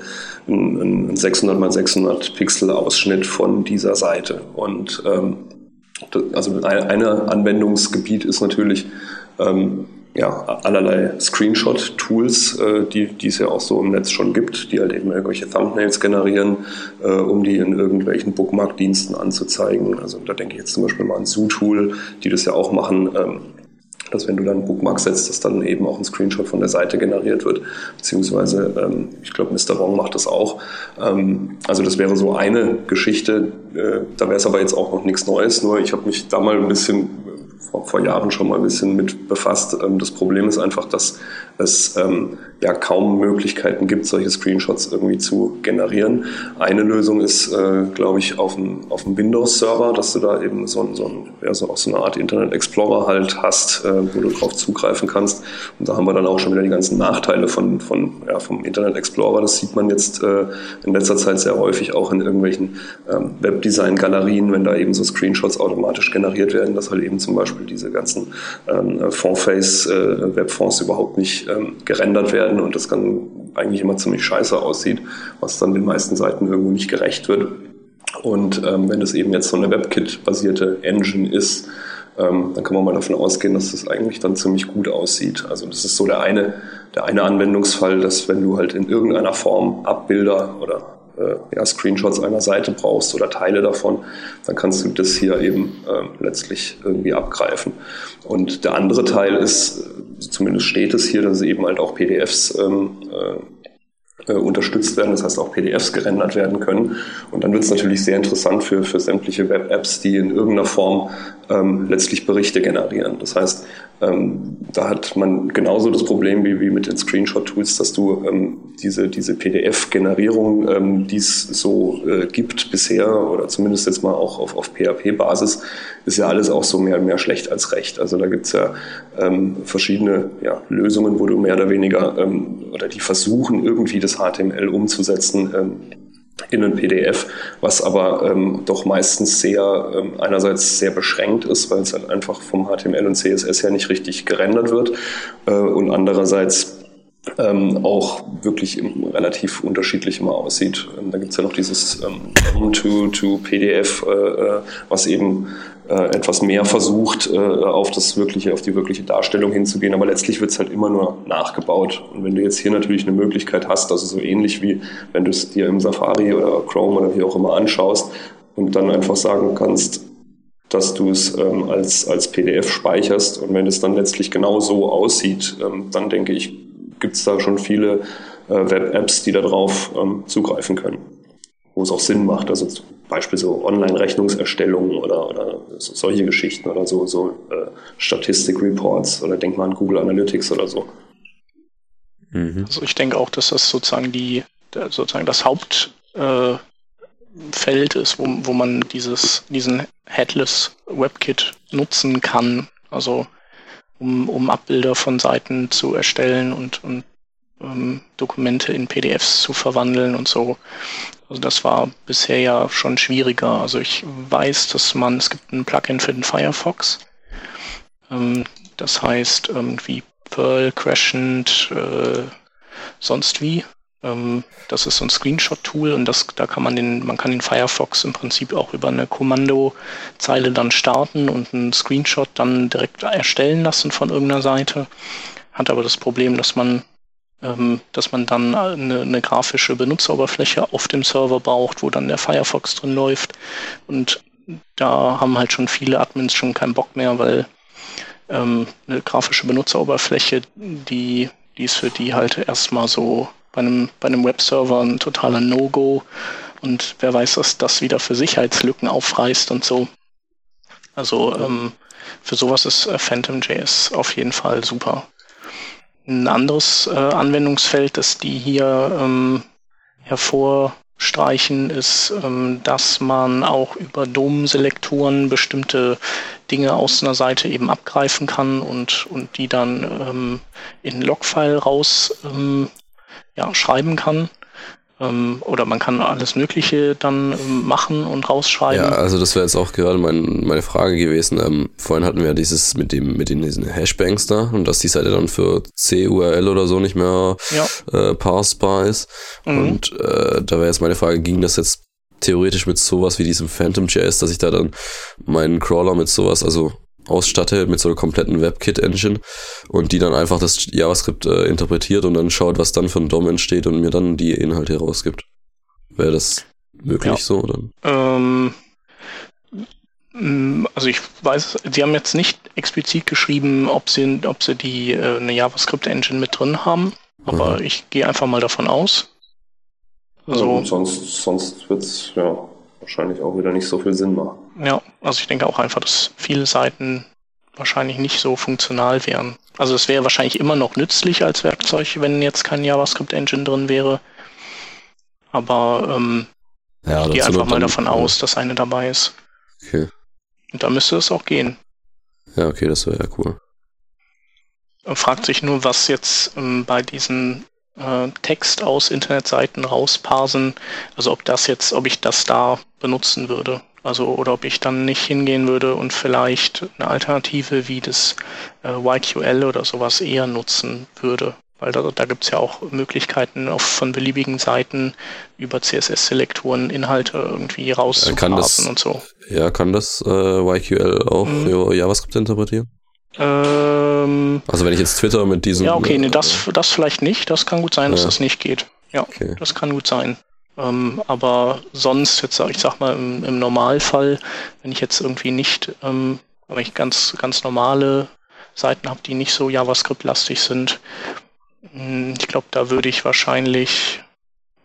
äh, einen 600 mal 600 Pixel Ausschnitt von dieser Seite. Und ähm, also ein, eine Anwendungsgebiet ist natürlich ähm, ja, allerlei Screenshot-Tools, äh, die, die es ja auch so im Netz schon gibt, die halt eben irgendwelche Thumbnails generieren, äh, um die in irgendwelchen Bookmark-Diensten anzuzeigen. Also da denke ich jetzt zum Beispiel mal an Zoo-Tool, die das ja auch machen, ähm, dass wenn du dann Bookmark setzt, dass dann eben auch ein Screenshot von der Seite generiert wird, beziehungsweise ähm, ich glaube, Mr. Wong macht das auch. Ähm, also das wäre so eine Geschichte, äh, da wäre es aber jetzt auch noch nichts Neues, nur ich habe mich da mal ein bisschen vor, vor Jahren schon mal ein bisschen mit befasst. Ähm, das Problem ist einfach, dass es ähm, ja kaum Möglichkeiten gibt, solche Screenshots irgendwie zu generieren. Eine Lösung ist, äh, glaube ich, auf dem, auf dem Windows-Server, dass du da eben so, so, ein, ja, so, auch so eine Art Internet Explorer halt hast, äh, wo du drauf zugreifen kannst. Und da haben wir dann auch schon wieder die ganzen Nachteile von, von, ja, vom Internet Explorer. Das sieht man jetzt äh, in letzter Zeit sehr häufig auch in irgendwelchen ähm, Webdesign-Galerien, wenn da eben so Screenshots automatisch generiert werden, dass halt eben zum Beispiel diese ganzen ähm, Font-Face-Webfonds äh, überhaupt nicht ähm, gerendert werden und das dann eigentlich immer ziemlich scheiße aussieht, was dann den meisten Seiten irgendwo nicht gerecht wird. Und ähm, wenn es eben jetzt so eine WebKit-basierte Engine ist, ähm, dann kann man mal davon ausgehen, dass das eigentlich dann ziemlich gut aussieht. Also das ist so der eine, der eine Anwendungsfall, dass wenn du halt in irgendeiner Form Abbilder oder ja, Screenshots einer Seite brauchst oder Teile davon, dann kannst du das hier eben äh, letztlich irgendwie abgreifen. Und der andere Teil ist, äh, zumindest steht es hier, dass es eben halt auch PDFs ähm, äh, äh, unterstützt werden, das heißt auch PDFs gerendert werden können. Und dann wird es natürlich sehr interessant für, für sämtliche Web-Apps, die in irgendeiner Form ähm, letztlich Berichte generieren. Das heißt, ähm, da hat man genauso das Problem wie, wie mit den Screenshot-Tools, dass du ähm, diese, diese PDF-Generierung, ähm, die es so äh, gibt bisher oder zumindest jetzt mal auch auf, auf PHP-Basis, ist ja alles auch so mehr, mehr schlecht als recht. Also da gibt's ja ähm, verschiedene ja, Lösungen, wo du mehr oder weniger ähm, oder die versuchen irgendwie das HTML umzusetzen. Ähm, in ein PDF, was aber ähm, doch meistens sehr ähm, einerseits sehr beschränkt ist, weil es halt einfach vom HTML und CSS her nicht richtig gerendert wird äh, und andererseits ähm, auch wirklich relativ unterschiedlich immer aussieht. Ähm, da gibt es ja noch dieses ähm, to, to PDF, äh, äh, was eben äh, etwas mehr versucht, äh, auf das wirkliche, auf die wirkliche Darstellung hinzugehen, aber letztlich wird es halt immer nur nachgebaut. Und wenn du jetzt hier natürlich eine Möglichkeit hast, also so ähnlich wie wenn du es dir im Safari oder Chrome oder wie auch immer anschaust und dann einfach sagen kannst, dass du es ähm, als, als PDF speicherst und wenn es dann letztlich genau so aussieht, ähm, dann denke ich, gibt es da schon viele äh, Web-Apps, die darauf ähm, zugreifen können, wo es auch Sinn macht. Also zum Beispiel so Online-Rechnungserstellung oder, oder so, solche Geschichten oder so, so äh, Statistik-Reports oder denk mal an Google Analytics oder so. Mhm. Also ich denke auch, dass das sozusagen die sozusagen das Hauptfeld äh, ist, wo, wo man dieses, diesen Headless WebKit nutzen kann. Also um, um Abbilder von Seiten zu erstellen und, und ähm, Dokumente in PDFs zu verwandeln und so. Also das war bisher ja schon schwieriger. Also ich weiß, dass man, es gibt ein Plugin für den Firefox. Ähm, das heißt irgendwie Perl, Crescent, äh, sonst wie. Ähm, das ist so ein Screenshot-Tool und das, da kann man den, man kann den Firefox im Prinzip auch über eine Kommandozeile dann starten und einen Screenshot dann direkt erstellen lassen von irgendeiner Seite. Hat aber das Problem, dass man ähm, dass man dann eine, eine, grafische Benutzeroberfläche auf dem Server braucht, wo dann der Firefox drin läuft. Und da haben halt schon viele Admins schon keinen Bock mehr, weil ähm, eine grafische Benutzeroberfläche, die, die ist für die halt erstmal so bei einem, bei einem Webserver ein totaler No-Go. Und wer weiß, was das wieder für Sicherheitslücken aufreißt und so. Also ähm, für sowas ist äh, PhantomJS auf jeden Fall super. Ein anderes äh, Anwendungsfeld, das die hier ähm, hervorstreichen, ist, ähm, dass man auch über DOM-Selektoren bestimmte Dinge aus einer Seite eben abgreifen kann und, und die dann ähm, in Logfile raus ähm, ja, schreiben kann. Ähm, oder man kann alles Mögliche dann ähm, machen und rausschreiben. Ja, also das wäre jetzt auch gerade mein, meine Frage gewesen. Ähm, vorhin hatten wir ja dieses mit dem mit den diesen Hashbanks da und dass die Seite dann für CURL oder so nicht mehr ja. äh, parsbar ist. Mhm. Und äh, da wäre jetzt meine Frage, ging das jetzt theoretisch mit sowas wie diesem Phantom.js, dass ich da dann meinen Crawler mit sowas, also ausstatte mit so einer kompletten WebKit-Engine und die dann einfach das JavaScript äh, interpretiert und dann schaut, was dann für ein DOM entsteht und mir dann die Inhalte rausgibt. Wäre das möglich ja. so? Oder? Ähm, also ich weiß, sie haben jetzt nicht explizit geschrieben, ob sie, ob sie die äh, eine JavaScript-Engine mit drin haben, aber mhm. ich gehe einfach mal davon aus. Also, ja, sonst sonst wird es ja wahrscheinlich auch wieder nicht so viel Sinn machen. Ja, also ich denke auch einfach, dass viele Seiten wahrscheinlich nicht so funktional wären. Also es wäre wahrscheinlich immer noch nützlich als Werkzeug, wenn jetzt kein JavaScript-Engine drin wäre. Aber ähm, ja, ich gehe einfach mal davon ja. aus, dass eine dabei ist. Okay. Und da müsste es auch gehen. Ja, okay, das wäre ja cool. Man fragt sich nur, was jetzt ähm, bei diesen äh, Text aus Internetseiten rausparsen. Also ob das jetzt, ob ich das da benutzen würde. Also oder ob ich dann nicht hingehen würde und vielleicht eine Alternative wie das äh, YQL oder sowas eher nutzen würde. Weil da, da gibt es ja auch Möglichkeiten, auf, von beliebigen Seiten über CSS-Selektoren Inhalte irgendwie rauszuparsen und so. Ja, kann das äh, YQL auch mhm. JavaScript interpretieren? Ähm, also wenn ich jetzt Twitter mit diesem... Ja, okay, nee, das, das vielleicht nicht. Das kann gut sein, dass ja. das nicht geht. Ja, okay. das kann gut sein. Ähm, aber sonst, jetzt ich sag mal, im, im Normalfall, wenn ich jetzt irgendwie nicht, ähm, wenn ich ganz, ganz normale Seiten habe, die nicht so JavaScript-lastig sind, mh, hm, ich glaube, da würde ich wahrscheinlich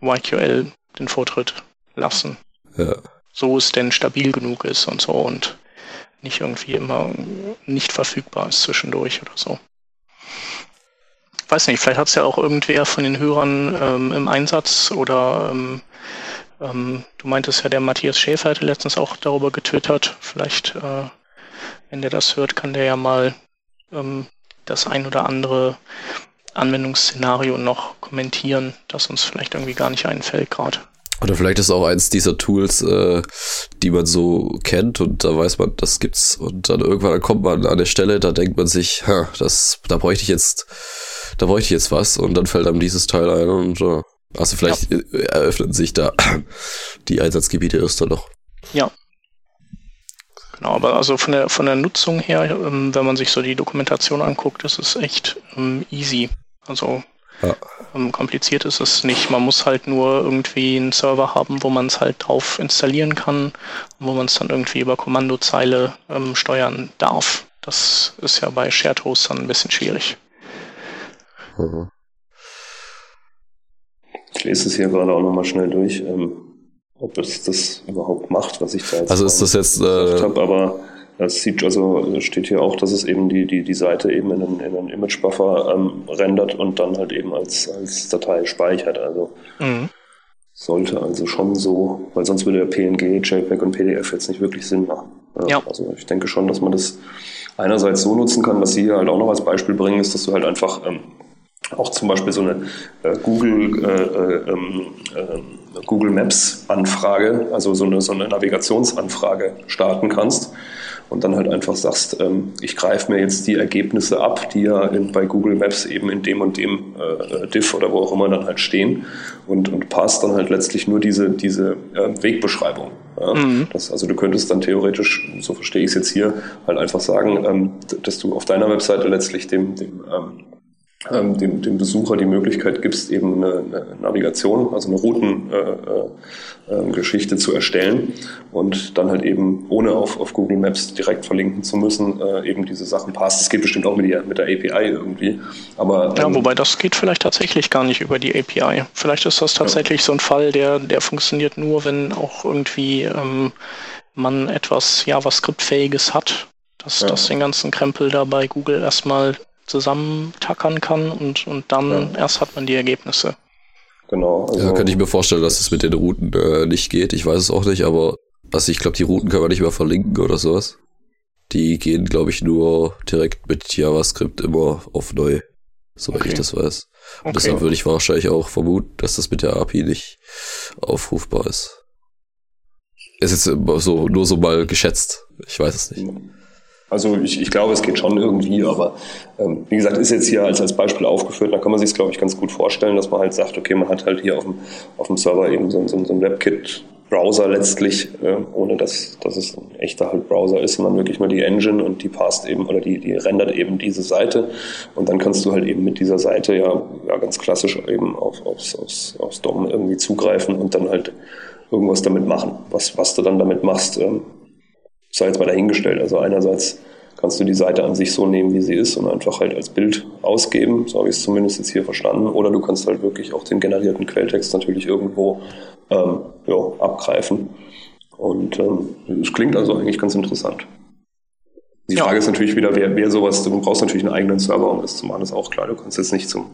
YQL den Vortritt lassen. Ja. So es denn stabil genug ist und so und nicht irgendwie immer nicht verfügbar ist zwischendurch oder so. Weiß nicht, vielleicht hat es ja auch irgendwer von den Hörern ähm, im Einsatz oder ähm, ähm, du meintest ja, der Matthias Schäfer hatte letztens auch darüber getwittert. Vielleicht, äh, wenn der das hört, kann der ja mal ähm, das ein oder andere Anwendungsszenario noch kommentieren, das uns vielleicht irgendwie gar nicht einfällt gerade. Oder vielleicht ist auch eins dieser Tools, äh, die man so kennt und da weiß man, das gibt's und dann irgendwann kommt man an der Stelle, da denkt man sich, das, da bräuchte ich jetzt, da bräuchte ich jetzt was und dann fällt einem dieses Teil ein und äh, also vielleicht ja. eröffnen sich da die Einsatzgebiete erst dann noch. Ja. Genau, aber also von der von der Nutzung her, ähm, wenn man sich so die Dokumentation anguckt, ist es echt ähm, easy. Also ja. Ähm, kompliziert ist es nicht. Man muss halt nur irgendwie einen Server haben, wo man es halt drauf installieren kann, wo man es dann irgendwie über Kommandozeile ähm, steuern darf. Das ist ja bei Shared Hostern ein bisschen schwierig. Mhm. Ich lese es hier gerade auch nochmal schnell durch, ähm, ob es das überhaupt macht, was ich da jetzt Also ist das jetzt äh, habe, aber es sieht also steht hier auch, dass es eben die, die, die Seite eben in einen, in einen Image-Buffer ähm, rendert und dann halt eben als, als Datei speichert. Also mhm. sollte also schon so, weil sonst würde der PNG, JPEG und PDF jetzt nicht wirklich Sinn machen. Ja, ja. Also ich denke schon, dass man das einerseits so nutzen kann, was Sie hier halt auch noch als Beispiel bringen, ist, dass du halt einfach ähm, auch zum Beispiel so eine äh, Google, äh, äh, ähm, äh, Google Maps Anfrage, also so eine, so eine Navigationsanfrage starten kannst und dann halt einfach sagst, ähm, ich greife mir jetzt die Ergebnisse ab, die ja in, bei Google Maps eben in dem und dem äh, Diff oder wo auch immer dann halt stehen und, und passt dann halt letztlich nur diese, diese äh, Wegbeschreibung. Ja? Mhm. Das, also du könntest dann theoretisch, so verstehe ich es jetzt hier, halt einfach sagen, ähm, dass du auf deiner Webseite letztlich dem, dem ähm, ähm, dem, dem Besucher die Möglichkeit gibst, eben eine, eine Navigation, also eine Routengeschichte äh, äh, zu erstellen und dann halt eben ohne auf, auf Google Maps direkt verlinken zu müssen, äh, eben diese Sachen passt. Das geht bestimmt auch mit, die, mit der API irgendwie. Aber, ja, ähm, wobei das geht vielleicht tatsächlich gar nicht über die API. Vielleicht ist das tatsächlich ja. so ein Fall, der, der funktioniert nur, wenn auch irgendwie ähm, man etwas JavaScript-fähiges hat, dass ja. das den ganzen Krempel da bei Google erstmal zusammentackern kann und, und dann ja. erst hat man die Ergebnisse. Genau. Also ja, könnte ich mir vorstellen, dass es mit den Routen äh, nicht geht. Ich weiß es auch nicht, aber also ich glaube, die Routen können wir nicht mehr verlinken oder sowas. Die gehen, glaube ich, nur direkt mit JavaScript immer auf neu, soweit okay. ich das weiß. Und okay. deshalb würde ich wahrscheinlich auch vermuten, dass das mit der API nicht aufrufbar ist. Ist jetzt so, nur so mal geschätzt. Ich weiß es nicht. Also ich, ich glaube, es geht schon irgendwie, aber ähm, wie gesagt, ist jetzt hier als, als Beispiel aufgeführt, da kann man sich es, glaube ich, ganz gut vorstellen, dass man halt sagt, okay, man hat halt hier auf dem, auf dem Server eben so, so, so ein WebKit Browser letztlich, äh, ohne dass, dass es ein echter halt Browser ist, sondern wirklich nur die Engine und die passt eben oder die, die rendert eben diese Seite und dann kannst du halt eben mit dieser Seite ja, ja ganz klassisch eben auf, aufs, aufs, aufs DOM irgendwie zugreifen und dann halt irgendwas damit machen. Was, was du dann damit machst, ähm, sei jetzt mal dahingestellt. Also einerseits kannst du die Seite an sich so nehmen, wie sie ist und einfach halt als Bild ausgeben, so habe ich es zumindest jetzt hier verstanden. Oder du kannst halt wirklich auch den generierten Quelltext natürlich irgendwo ähm, ja, abgreifen. Und ähm, es klingt also eigentlich ganz interessant. Die Frage ja. ist natürlich wieder, wer, wer sowas, du brauchst natürlich einen eigenen Server, um das zu machen, ist auch klar. Du kannst jetzt nicht zum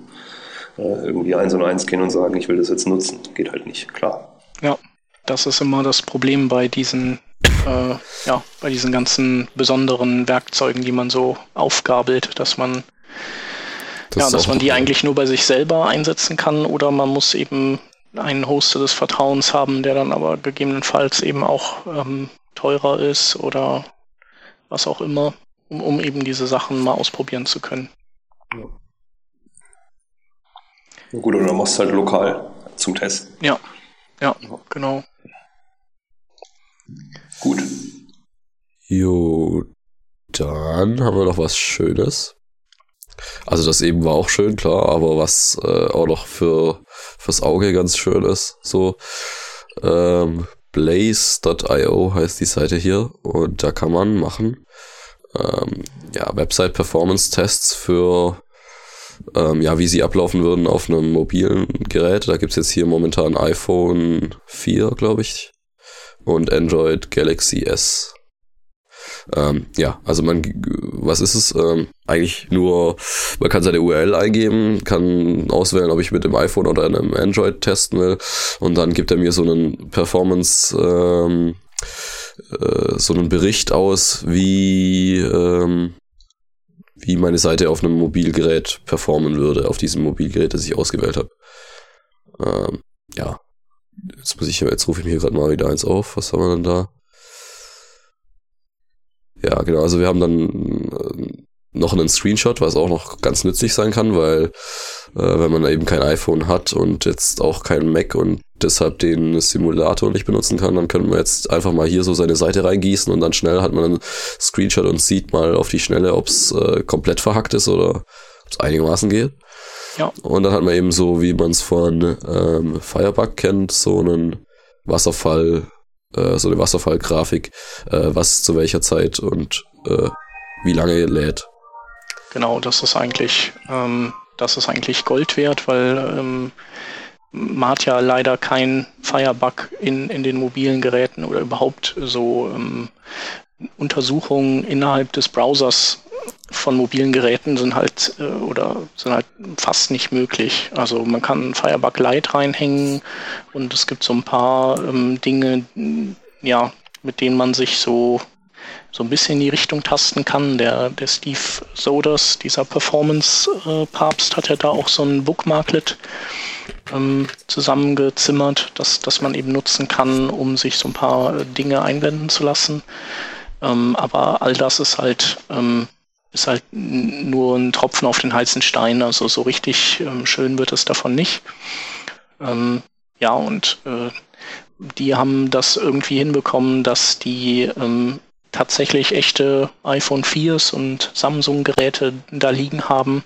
äh, irgendwie eins und eins gehen und sagen, ich will das jetzt nutzen. Geht halt nicht, klar. Ja, das ist immer das Problem bei diesen äh, ja, bei diesen ganzen besonderen Werkzeugen, die man so aufgabelt, dass man das ja, dass man die eigentlich nur bei sich selber einsetzen kann oder man muss eben einen Hoster des Vertrauens haben, der dann aber gegebenenfalls eben auch ähm, teurer ist oder was auch immer, um, um eben diese Sachen mal ausprobieren zu können. Ja. Gut, oder du machst halt lokal zum Testen. Ja, ja, genau. Gut. Jo, dann haben wir noch was Schönes. Also das eben war auch schön, klar, aber was äh, auch noch für fürs Auge ganz schön ist, so ähm, Blaze.io heißt die Seite hier und da kann man machen ähm, ja Website Performance Tests für ähm, ja wie sie ablaufen würden auf einem mobilen Gerät. Da gibt's jetzt hier momentan iPhone 4, glaube ich, und Android Galaxy S. Ähm, ja, also man, was ist es? Ähm, eigentlich nur, man kann seine URL eingeben, kann auswählen, ob ich mit dem iPhone oder einem Android testen will und dann gibt er mir so einen Performance, ähm, äh, so einen Bericht aus, wie, ähm, wie meine Seite auf einem Mobilgerät performen würde, auf diesem Mobilgerät, das ich ausgewählt habe. Ähm, ja, Jetzt muss ich, jetzt rufe ich mir gerade mal wieder eins auf. Was haben wir denn da? Ja, genau. Also wir haben dann äh, noch einen Screenshot, was auch noch ganz nützlich sein kann, weil äh, wenn man eben kein iPhone hat und jetzt auch kein Mac und deshalb den Simulator nicht benutzen kann, dann können wir jetzt einfach mal hier so seine Seite reingießen und dann schnell hat man einen Screenshot und sieht mal auf die Schnelle, ob es äh, komplett verhackt ist oder ob es einigermaßen geht. Ja. Und dann hat man eben so, wie man es von ähm, Firebug kennt, so einen Wasserfall, äh, so eine Wasserfallgrafik, äh, was zu welcher Zeit und äh, wie lange lädt. Genau, das ist eigentlich, ähm, das ist eigentlich Gold wert, weil ähm, man hat ja leider kein Firebug in, in den mobilen Geräten oder überhaupt so ähm, Untersuchungen innerhalb des Browsers von mobilen Geräten sind halt äh, oder sind halt fast nicht möglich. Also man kann Firebug Lite reinhängen und es gibt so ein paar ähm, Dinge, ja, mit denen man sich so so ein bisschen in die Richtung tasten kann. Der, der Steve Soders, dieser Performance-Papst, hat ja da auch so ein Bookmarklet ähm, zusammengezimmert, das, das man eben nutzen kann, um sich so ein paar Dinge einblenden zu lassen. Ähm, aber all das ist halt, ähm, ist halt nur ein Tropfen auf den heißen Stein. Also so richtig ähm, schön wird es davon nicht. Ähm, ja, und äh, die haben das irgendwie hinbekommen, dass die ähm, tatsächlich echte iPhone 4s und Samsung-Geräte da liegen haben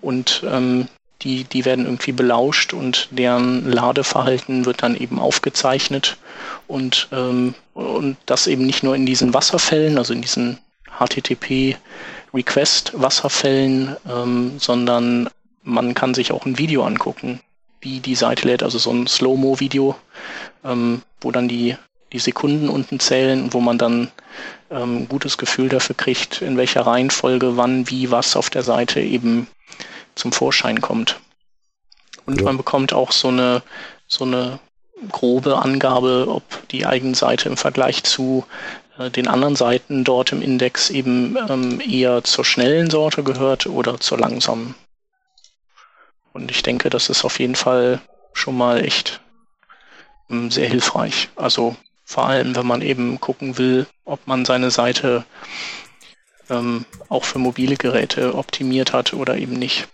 und ähm, die, die werden irgendwie belauscht und deren Ladeverhalten wird dann eben aufgezeichnet und, ähm, und das eben nicht nur in diesen Wasserfällen, also in diesen HTTP Request Wasserfällen, ähm, sondern man kann sich auch ein Video angucken, wie die Seite lädt, also so ein Slow-Mo-Video, ähm, wo dann die, die Sekunden unten zählen, wo man dann ähm, ein gutes Gefühl dafür kriegt, in welcher Reihenfolge, wann, wie, was auf der Seite eben zum Vorschein kommt. Und ja. man bekommt auch so eine, so eine grobe Angabe, ob die eigene Seite im Vergleich zu äh, den anderen Seiten dort im Index eben ähm, eher zur schnellen Sorte gehört oder zur langsamen. Und ich denke, das ist auf jeden Fall schon mal echt ähm, sehr hilfreich. Also vor allem, wenn man eben gucken will, ob man seine Seite ähm, auch für mobile Geräte optimiert hat oder eben nicht.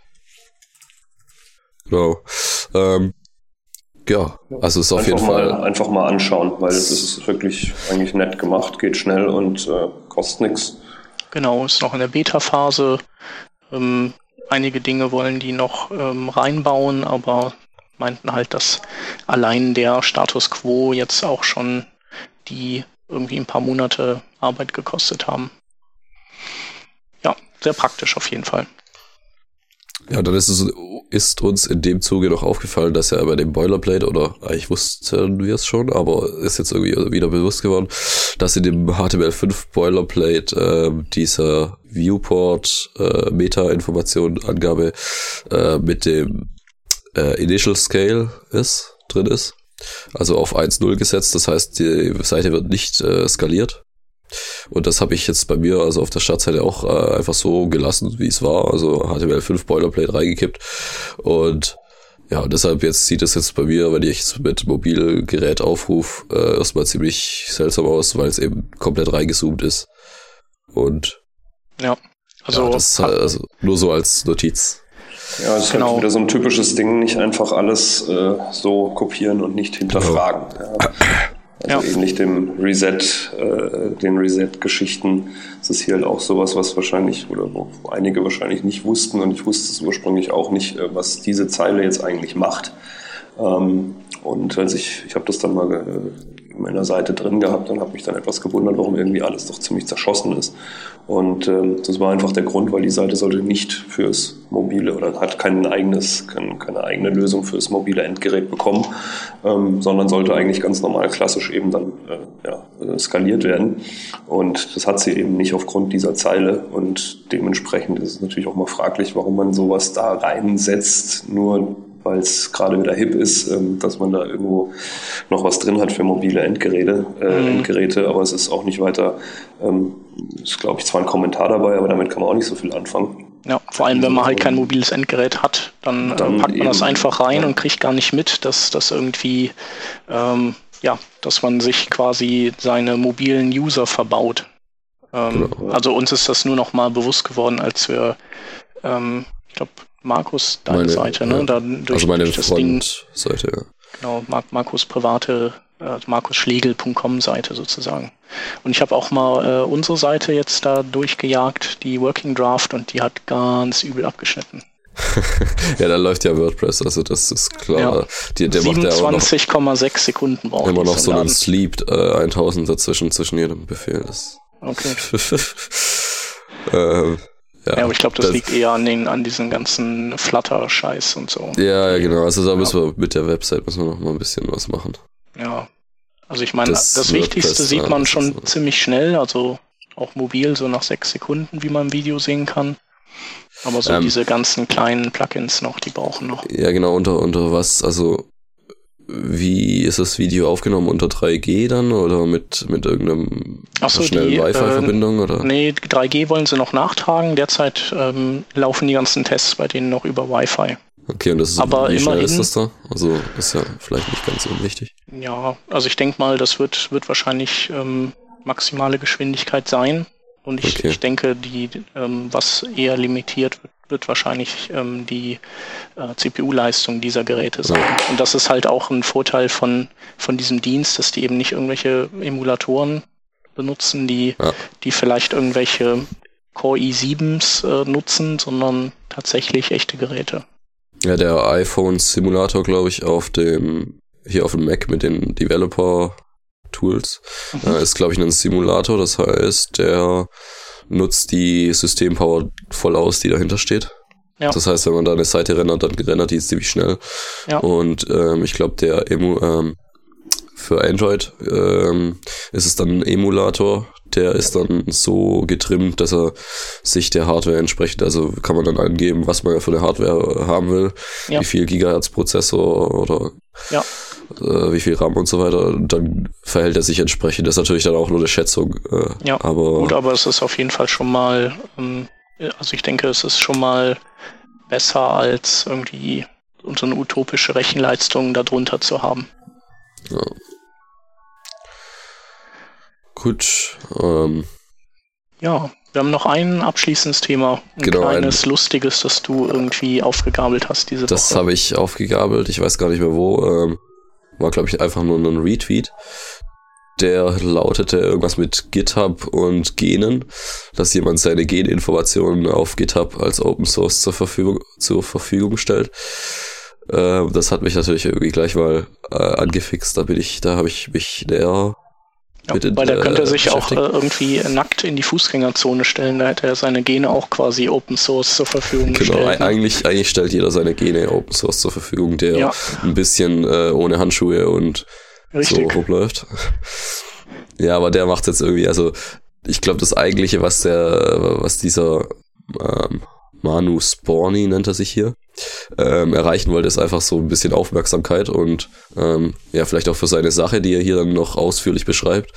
Genau. Ähm, ja, also es ist auf einfach jeden mal, Fall. Einfach mal anschauen, weil es ist wirklich eigentlich nett gemacht, geht schnell und äh, kostet nichts. Genau, ist noch in der Beta-Phase. Ähm, einige Dinge wollen die noch ähm, reinbauen, aber meinten halt, dass allein der Status quo jetzt auch schon die irgendwie ein paar Monate Arbeit gekostet haben. Ja, sehr praktisch auf jeden Fall. Ja, dann ist, es, ist uns in dem Zuge noch aufgefallen, dass ja bei dem Boilerplate, oder eigentlich wussten wir es schon, aber ist jetzt irgendwie wieder bewusst geworden, dass in dem HTML5 Boilerplate äh, dieser Viewport äh, Meta-Information-Angabe äh, mit dem äh, Initial Scale ist, drin ist. Also auf 1.0 gesetzt, das heißt, die Seite wird nicht äh, skaliert. Und das habe ich jetzt bei mir, also auf der Startseite auch äh, einfach so gelassen, wie es war. Also HTML5 Boilerplate reingekippt. Und ja, deshalb jetzt sieht es jetzt bei mir, wenn ich es mit Mobilgerät aufrufe, äh, erstmal ziemlich seltsam aus, weil es eben komplett reingezoomt ist. Und ja, also, ja, das ist halt, also nur so als Notiz. Ja, es ist genau. halt wieder so ein typisches Ding, nicht einfach alles äh, so kopieren und nicht hinterfragen. Genau. Ja. Also ja. ähnlich dem Reset, äh, den Reset-Geschichten. Es ist hier halt auch sowas, was wahrscheinlich, oder wo einige wahrscheinlich nicht wussten und ich wusste es ursprünglich auch nicht, äh, was diese Zeile jetzt eigentlich macht. Ähm, und als ich, ich habe das dann mal äh, meiner Seite drin gehabt und habe mich dann etwas gewundert, warum irgendwie alles doch ziemlich zerschossen ist. Und ähm, das war einfach der Grund, weil die Seite sollte nicht fürs mobile oder hat kein eigenes, kein, keine eigene Lösung fürs mobile Endgerät bekommen, ähm, sondern sollte eigentlich ganz normal klassisch eben dann äh, ja, skaliert werden. Und das hat sie eben nicht aufgrund dieser Zeile. Und dementsprechend ist es natürlich auch mal fraglich, warum man sowas da reinsetzt, nur weil es gerade wieder hip ist, ähm, dass man da irgendwo noch was drin hat für mobile Endgeräte, äh, mhm. Endgeräte aber es ist auch nicht weiter, ähm, ist glaube ich zwar ein Kommentar dabei, aber damit kann man auch nicht so viel anfangen. Ja, vor allem wenn man halt kein mobiles Endgerät hat, dann, äh, dann packt man eben, das einfach rein ja. und kriegt gar nicht mit, dass das irgendwie, ähm, ja, dass man sich quasi seine mobilen User verbaut. Ähm, genau. Also uns ist das nur noch mal bewusst geworden, als wir, ähm, ich glaube, Markus, deine meine, Seite, ne? Durch, also meine Front-Seite, ja. Genau, Mar Markus private, äh, markusschlegel.com Seite sozusagen. Und ich habe auch mal äh, unsere Seite jetzt da durchgejagt, die Working Draft, und die hat ganz übel abgeschnitten. ja, da läuft ja WordPress, also das ist klar. Ja. Die, der 27,6 Sekunden braucht Immer noch so einen Sleep äh, 1000 dazwischen, zwischen jedem Befehl. Das okay. ähm, ja, ja, aber ich glaube, das, das, liegt eher an, den, an diesen ganzen Flutter-Scheiß und so. Ja, ja, genau. Also da müssen wir mit der Website müssen wir noch mal ein bisschen was machen. Ja. Also ich meine, das, das Wichtigste sieht man schon ziemlich schnell. Also auch mobil, so nach sechs Sekunden, wie man im Video sehen kann. Aber so Ähm. diese ganzen kleinen Plugins noch, die brauchen noch. Ja, genau, unter, unter was, also wie ist das Video aufgenommen? Unter 3G dann oder mit, mit irgendeinem so, schnellen Wi-Fi-Verbindung? oder? Nee, 3G wollen sie noch nachtragen. Derzeit ähm, laufen die ganzen Tests bei denen noch über Wi-Fi. Okay, und das ist, Aber wie schnell ist das da? Also ist ja vielleicht nicht ganz unwichtig. Ja, also ich denke mal, das wird, wird wahrscheinlich ähm, maximale Geschwindigkeit sein. Und ich, Okay. ich denke, die, ähm, was eher limitiert wird, wird wahrscheinlich ähm, die äh, CPU-Leistung dieser Geräte sein. Und das ist halt auch ein Vorteil von, von diesem Dienst, dass die eben nicht irgendwelche Emulatoren benutzen, die, Ja. die vielleicht irgendwelche Core i7s äh, nutzen, sondern tatsächlich echte Geräte. Ja, der iPhone-Simulator, glaube ich, auf dem, hier auf dem Mac mit den Developer-Tools, Mhm. äh, ist, glaube ich, ein Simulator. Das heißt, der nutzt die Systempower voll aus, die dahinter steht. Ja. Das heißt, wenn man da eine Seite rendert, dann rendert die ziemlich schnell. Ja. Und ähm, ich glaube, der Emu, ähm, für Android ähm, ist es dann ein Emulator, der ist dann so getrimmt, dass er sich der Hardware entspricht. Also kann man dann angeben, was man für eine Hardware haben will, Ja. wie viel Gigahertz Prozessor oder Ja. Äh, wie viel RAM und so weiter. Dann verhält er sich entsprechend. Das ist natürlich dann auch nur eine Schätzung. Äh, Ja, aber Gut, aber es ist auf jeden Fall schon mal, ähm, also ich denke, es ist schon mal besser als irgendwie so eine utopische Rechenleistung darunter zu haben. gut. Ähm, Ja, wir haben noch ein abschließendes Thema. Ein Genau, ein- kleines, lustiges, das du irgendwie aufgegabelt hast diese Das Woche. habe ich aufgegabelt, ich weiß gar nicht mehr wo. Ähm, war, glaube ich, einfach nur ein Retweet. Der lautete irgendwas mit GitHub und Genen, dass jemand seine Geninformationen auf GitHub als Open Source zur Verfügung, zur Verfügung stellt. Ähm, das hat mich natürlich irgendwie gleich mal äh, angefixt. Da bin ich, da habe ich mich näher ja, weil der äh, könnte sich auch äh, irgendwie nackt in die Fußgängerzone stellen. Da hätte er seine Gene auch quasi Open Source zur Verfügung Genau, gestellt. ne? eigentlich, eigentlich stellt jeder seine Gene Open Source zur Verfügung, der Ja. ein bisschen äh, ohne Handschuhe und Richtig. so rumläuft. Ja, aber der macht jetzt irgendwie, also ich glaube, das eigentliche, was der, was dieser ähm, Manu Sporny nennt er sich hier, ähm, erreichen wollte, ist einfach so ein bisschen Aufmerksamkeit und ähm, ja, vielleicht auch für seine Sache, die er hier dann noch ausführlich beschreibt.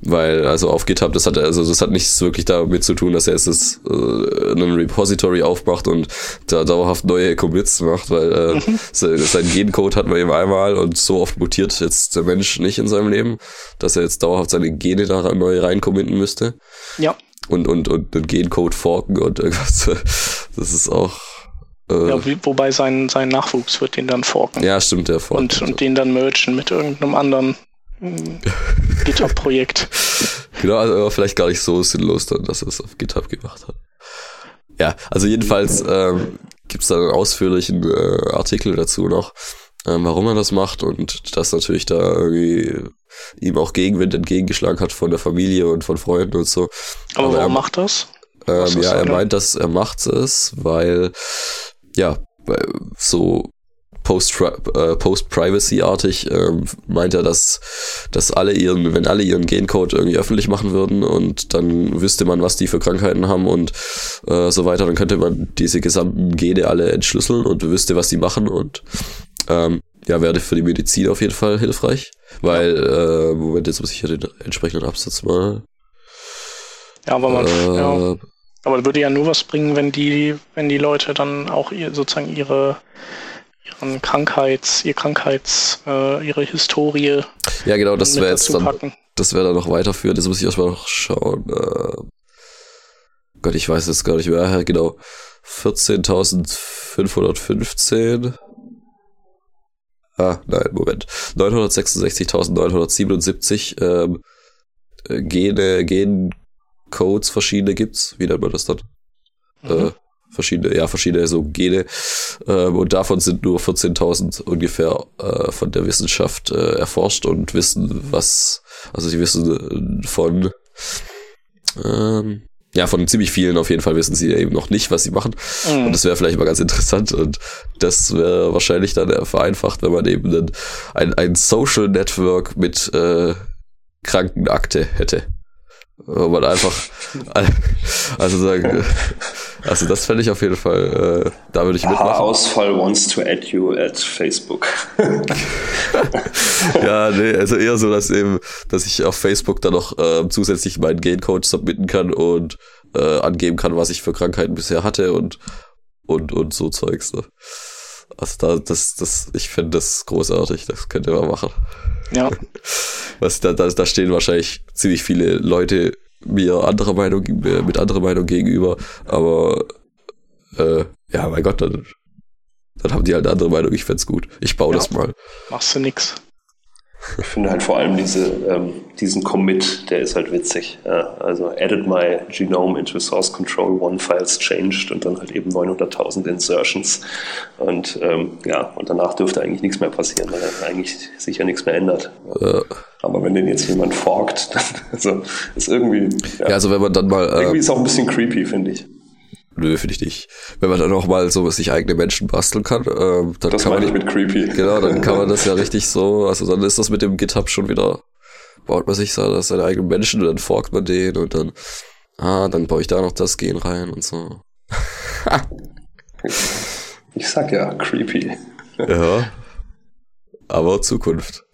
Weil, also auf GitHub, das hat also das hat nichts wirklich damit zu tun, dass er jetzt das, äh, einen Repository aufmacht und da dauerhaft neue Commits macht, weil äh, se- sein Gencode hat man eben einmal und so oft mutiert jetzt der Mensch nicht in seinem Leben, dass er jetzt dauerhaft seine Gene da neu reincommitten müsste Ja, und, und, und einen Gencode forken und irgendwas. Das ist auch. Äh, ja wobei sein, sein Nachwuchs wird den dann forken. ja, stimmt, der forkt. und, und den dann mergen mit irgendeinem anderen GitHub-Projekt. Genau, also aber vielleicht gar nicht so sinnlos dann, dass er es auf GitHub gemacht hat. Ja, also jedenfalls ähm, gibt es da einen ausführlichen äh, Artikel dazu noch, ähm, warum er das macht und dass natürlich da irgendwie ihm auch Gegenwind entgegengeschlagen hat von der Familie und von Freunden und so. Aber, Aber warum er- macht das? Ähm, ja, er genau? meint, dass er macht es, weil ja, so Post- äh, Post-Privacy-artig ähm, meint er, dass, dass alle ihren, wenn alle ihren Gencode irgendwie öffentlich machen würden und dann wüsste man, was die für Krankheiten haben und äh, so weiter, dann könnte man diese gesamten Gene alle entschlüsseln und wüsste, was die machen und ähm, ja, wäre für die Medizin auf jeden Fall hilfreich, weil, äh, Moment, jetzt muss ich hier den entsprechenden Absatz mal. Ja, aber man, äh, ja, aber würde ja nur was bringen, wenn die, wenn die Leute dann auch ihr, sozusagen ihre, ihren Krankheits, ihr Krankheits, äh, ihre Historie Ja, genau, das wäre jetzt dann packen. das wäre dann noch weiterführend. Jetzt muss ich erstmal noch schauen. Äh, Gott, ich weiß jetzt gar nicht mehr. Genau. 14.515. Ah, nein, Moment. 966.977 ähm, äh, Gene, Gencodes verschiedene gibt's. Wie nennt man das dann? Mhm. Äh, verschiedene, ja, verschiedene so Gene. Ähm, und davon sind nur 14.000 ungefähr äh, von der Wissenschaft äh, erforscht und wissen, was, also sie wissen äh, von, ähm, ja, von ziemlich vielen auf jeden Fall wissen sie eben noch nicht, was sie machen. Mhm. Und das wäre vielleicht mal ganz interessant und das wäre wahrscheinlich dann äh, vereinfacht, wenn man eben dann ein, ein Social Network mit äh, Krankenakte hätte. Wo man einfach, also sagen, also das fände ich auf jeden Fall, äh, da würde ich mitmachen. Haarausfall wants to add you at Facebook. ja, nee, also eher so, dass eben, dass ich auf Facebook dann noch äh, zusätzlich meinen Gain-Code submitten kann und äh, angeben kann, was ich für Krankheiten bisher hatte und und und so Zeugs. Ne? Also da, das, das, ich finde das großartig, das könnt ihr mal machen. Ja. Was da, da, da stehen wahrscheinlich ziemlich viele Leute mir anderer Meinung, mit anderer Meinung gegenüber, aber äh, ja, mein Gott, dann, dann haben die halt eine andere Meinung, ich fände gut. Ich baue ja. das mal. Machst du nix. Ich finde halt vor allem diese, ähm, diesen Commit, der ist halt witzig. Ja, also added my genome into source control, one files changed und dann halt eben 900.000 Insertions. Und ähm, ja, und danach dürfte eigentlich nichts mehr passieren, weil eigentlich sich ja nichts mehr ändert. Ja. Aber wenn den jetzt jemand forkt, dann also, ist irgendwie. Ja, ja also wenn man dann mal. Äh, irgendwie ist auch ein bisschen creepy, finde ich. Nö, finde ich nicht. Wenn man dann auch mal so sich eigene Menschen basteln kann, ähm, dann das kann meine man, ich mit creepy. Genau, dann kann man das ja richtig so, also dann ist das mit dem GitHub schon wieder, baut man sich seine eigenen Menschen und dann forkt man den und dann, ah, dann baue ich da noch das Gen rein und so. ich sag ja, creepy. ja. Aber Zukunft.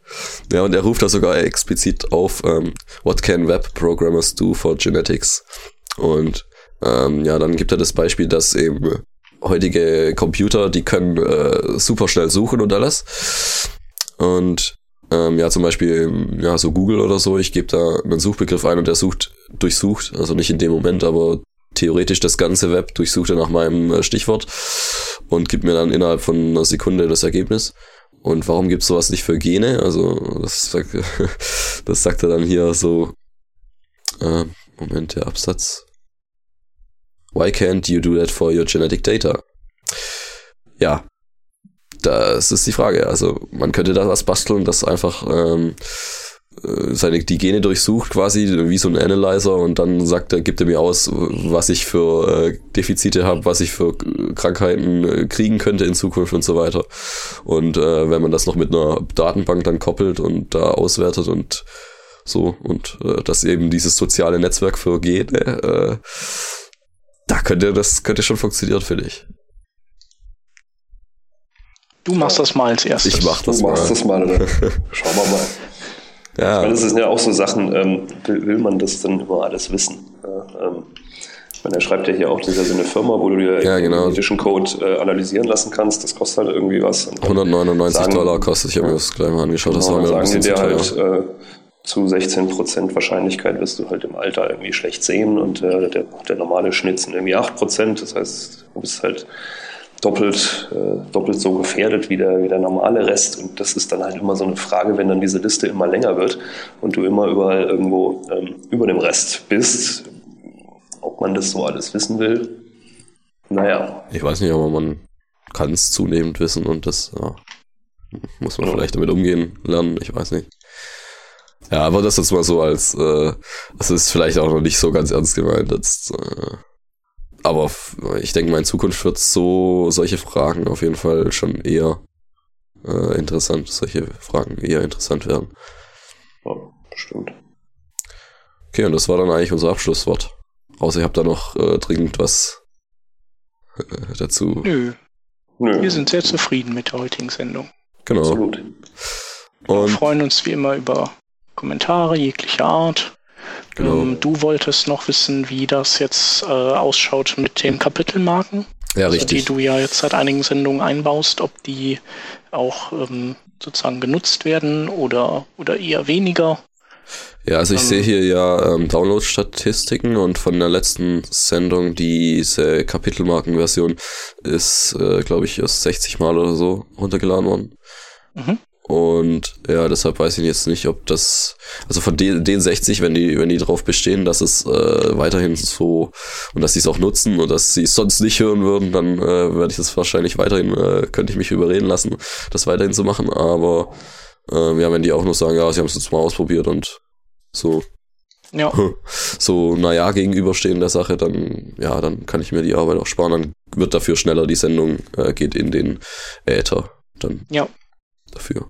Ja, und er ruft da sogar explizit auf, ähm, what can web programmers do for genetics? Und ähm, ja, dann gibt er das Beispiel, dass eben heutige Computer, die können äh, super schnell suchen und alles. Und ähm, ja, zum Beispiel, ja, so Google oder so, ich gebe da einen Suchbegriff ein und der sucht, durchsucht, also nicht in dem Moment, aber theoretisch das ganze Web durchsucht er nach meinem äh, Stichwort und gibt mir dann innerhalb von einer Sekunde das Ergebnis. Und warum gibt's sowas nicht für Gene? Also, das sagt, das sagt er dann hier so. Äh, Moment, der Absatz. Why can't you do that for your genetic data? Ja, das ist die Frage. Also man könnte da was basteln, das einfach ähm, äh, seine die Gene durchsucht quasi wie so ein Analyzer und dann sagt er, gibt er mir aus, was ich für äh, Defizite habe, was ich für Krankheiten äh, kriegen könnte in Zukunft und so weiter. Und äh, wenn man das noch mit einer Datenbank dann koppelt und da auswertet und so und äh, das eben dieses soziale Netzwerk für Gene äh, da könnte das könnte schon funktionieren, finde ich. Du machst das mal als erstes. Ich mach das du mal. machst das mal, oder? Schauen wir mal. Ja. Ich meine, das sind ja auch so Sachen, ähm, will, will, man das dann immer alles wissen? Ja, ähm, ich meine, er schreibt ja hier auch, das ist ja so eine Firma, wo du dir ja, genau. Edition Code äh, analysieren lassen kannst. Das kostet halt irgendwie was. 199 sagen, Dollar kostet, ich habe mir das gleich mal angeschaut. Genau, das war mir sagen ein bisschen dir halt, äh, zu 16% Wahrscheinlichkeit wirst du halt im Alter irgendwie schlecht sehen und äh, der, der normale Schnitt sind irgendwie 8%. Das heißt, du bist halt doppelt, äh, doppelt so gefährdet wie der, wie der normale Rest. Und das ist dann halt immer so eine Frage, wenn dann diese Liste immer länger wird und du immer überall irgendwo ähm, über dem Rest bist, ob man das so alles wissen will. Naja. Ich weiß nicht, aber man kann es zunehmend wissen und das ja, muss man ja. vielleicht damit umgehen lernen. Ich weiß nicht. Ja, aber das jetzt mal so als, äh, das ist vielleicht auch noch nicht so ganz ernst gemeint. Jetzt, äh, aber ich denke mal, in Zukunft wird so solche Fragen auf jeden Fall schon eher äh, interessant, solche Fragen eher interessant werden. Ja, bestimmt. Okay, und das war dann eigentlich unser Abschlusswort. Außer ihr habt da noch äh, dringend was äh, dazu. Nö. Nö. Wir sind sehr zufrieden mit der heutigen Sendung. Genau. Absolut. Und Wir freuen uns wie immer über Kommentare jeglicher Art. Genau. Ähm, du wolltest noch wissen, wie das jetzt äh, ausschaut mit den Kapitelmarken. Ja, also, richtig. Die du ja jetzt seit einigen Sendungen einbaust, ob die auch ähm, sozusagen genutzt werden oder, oder eher weniger. Ja, also ich ähm, sehe hier ja ähm, Download-Statistiken und von der letzten Sendung diese Kapitelmarkenversion ist, äh, glaube ich, erst 60 Mal oder so runtergeladen worden. Mhm. Und ja, deshalb weiß ich jetzt nicht, ob das, also von den, den 60, wenn die, wenn die drauf bestehen, dass es äh, weiterhin so und dass sie es auch nutzen und dass sie es sonst nicht hören würden, dann äh, werde ich das wahrscheinlich weiterhin, äh, könnte ich mich überreden lassen, das weiterhin zu machen. Aber äh, ja, wenn die auch nur sagen, ja, sie haben es jetzt mal ausprobiert und so ja. so naja gegenüberstehen der Sache, dann ja, dann kann ich mir die Arbeit auch sparen. Dann wird dafür schneller die Sendung äh, geht in den Äther. Dann ja dafür.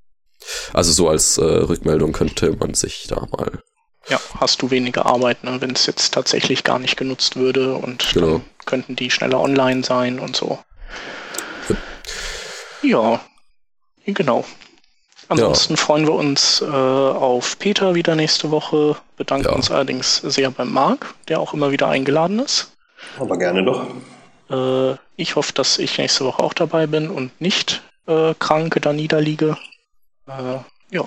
Also so als äh, Rückmeldung könnte man sich da mal ja, hast du weniger Arbeit, ne, wenn es jetzt tatsächlich gar nicht genutzt würde und Genau. dann könnten die schneller online sein und so. Ja, genau. Ansonsten freuen wir uns äh, auf Peter wieder nächste Woche, bedanken Ja. uns allerdings sehr beim Marc, der auch immer wieder eingeladen ist. Aber gerne doch. Äh, ich hoffe, dass ich nächste Woche auch dabei bin und nicht äh, krank da niederliege. Äh, ja,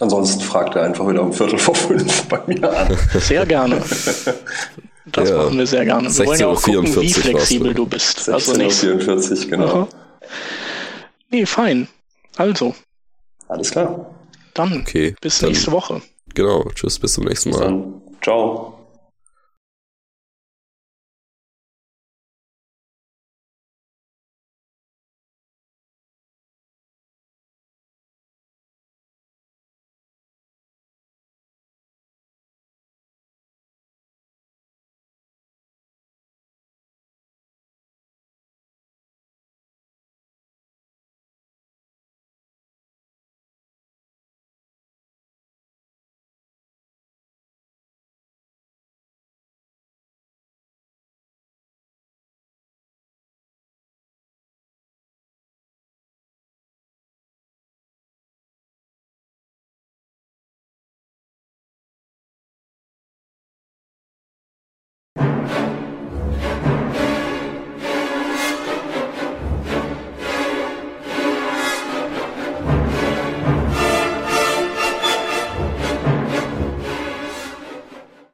Ansonsten fragt er einfach wieder um Viertel vor fünf bei mir an. sehr gerne. Das Ja. machen wir sehr gerne. Wir wollen ja auch gucken, 16:44 wie flexibel du bist. Also nicht. 16.44 genau. Aha. Nee, fein. Also, Alles klar. dann Okay. bis dann, nächste Woche. Genau. Tschüss, bis zum nächsten Bis Mal. dann. Ciao.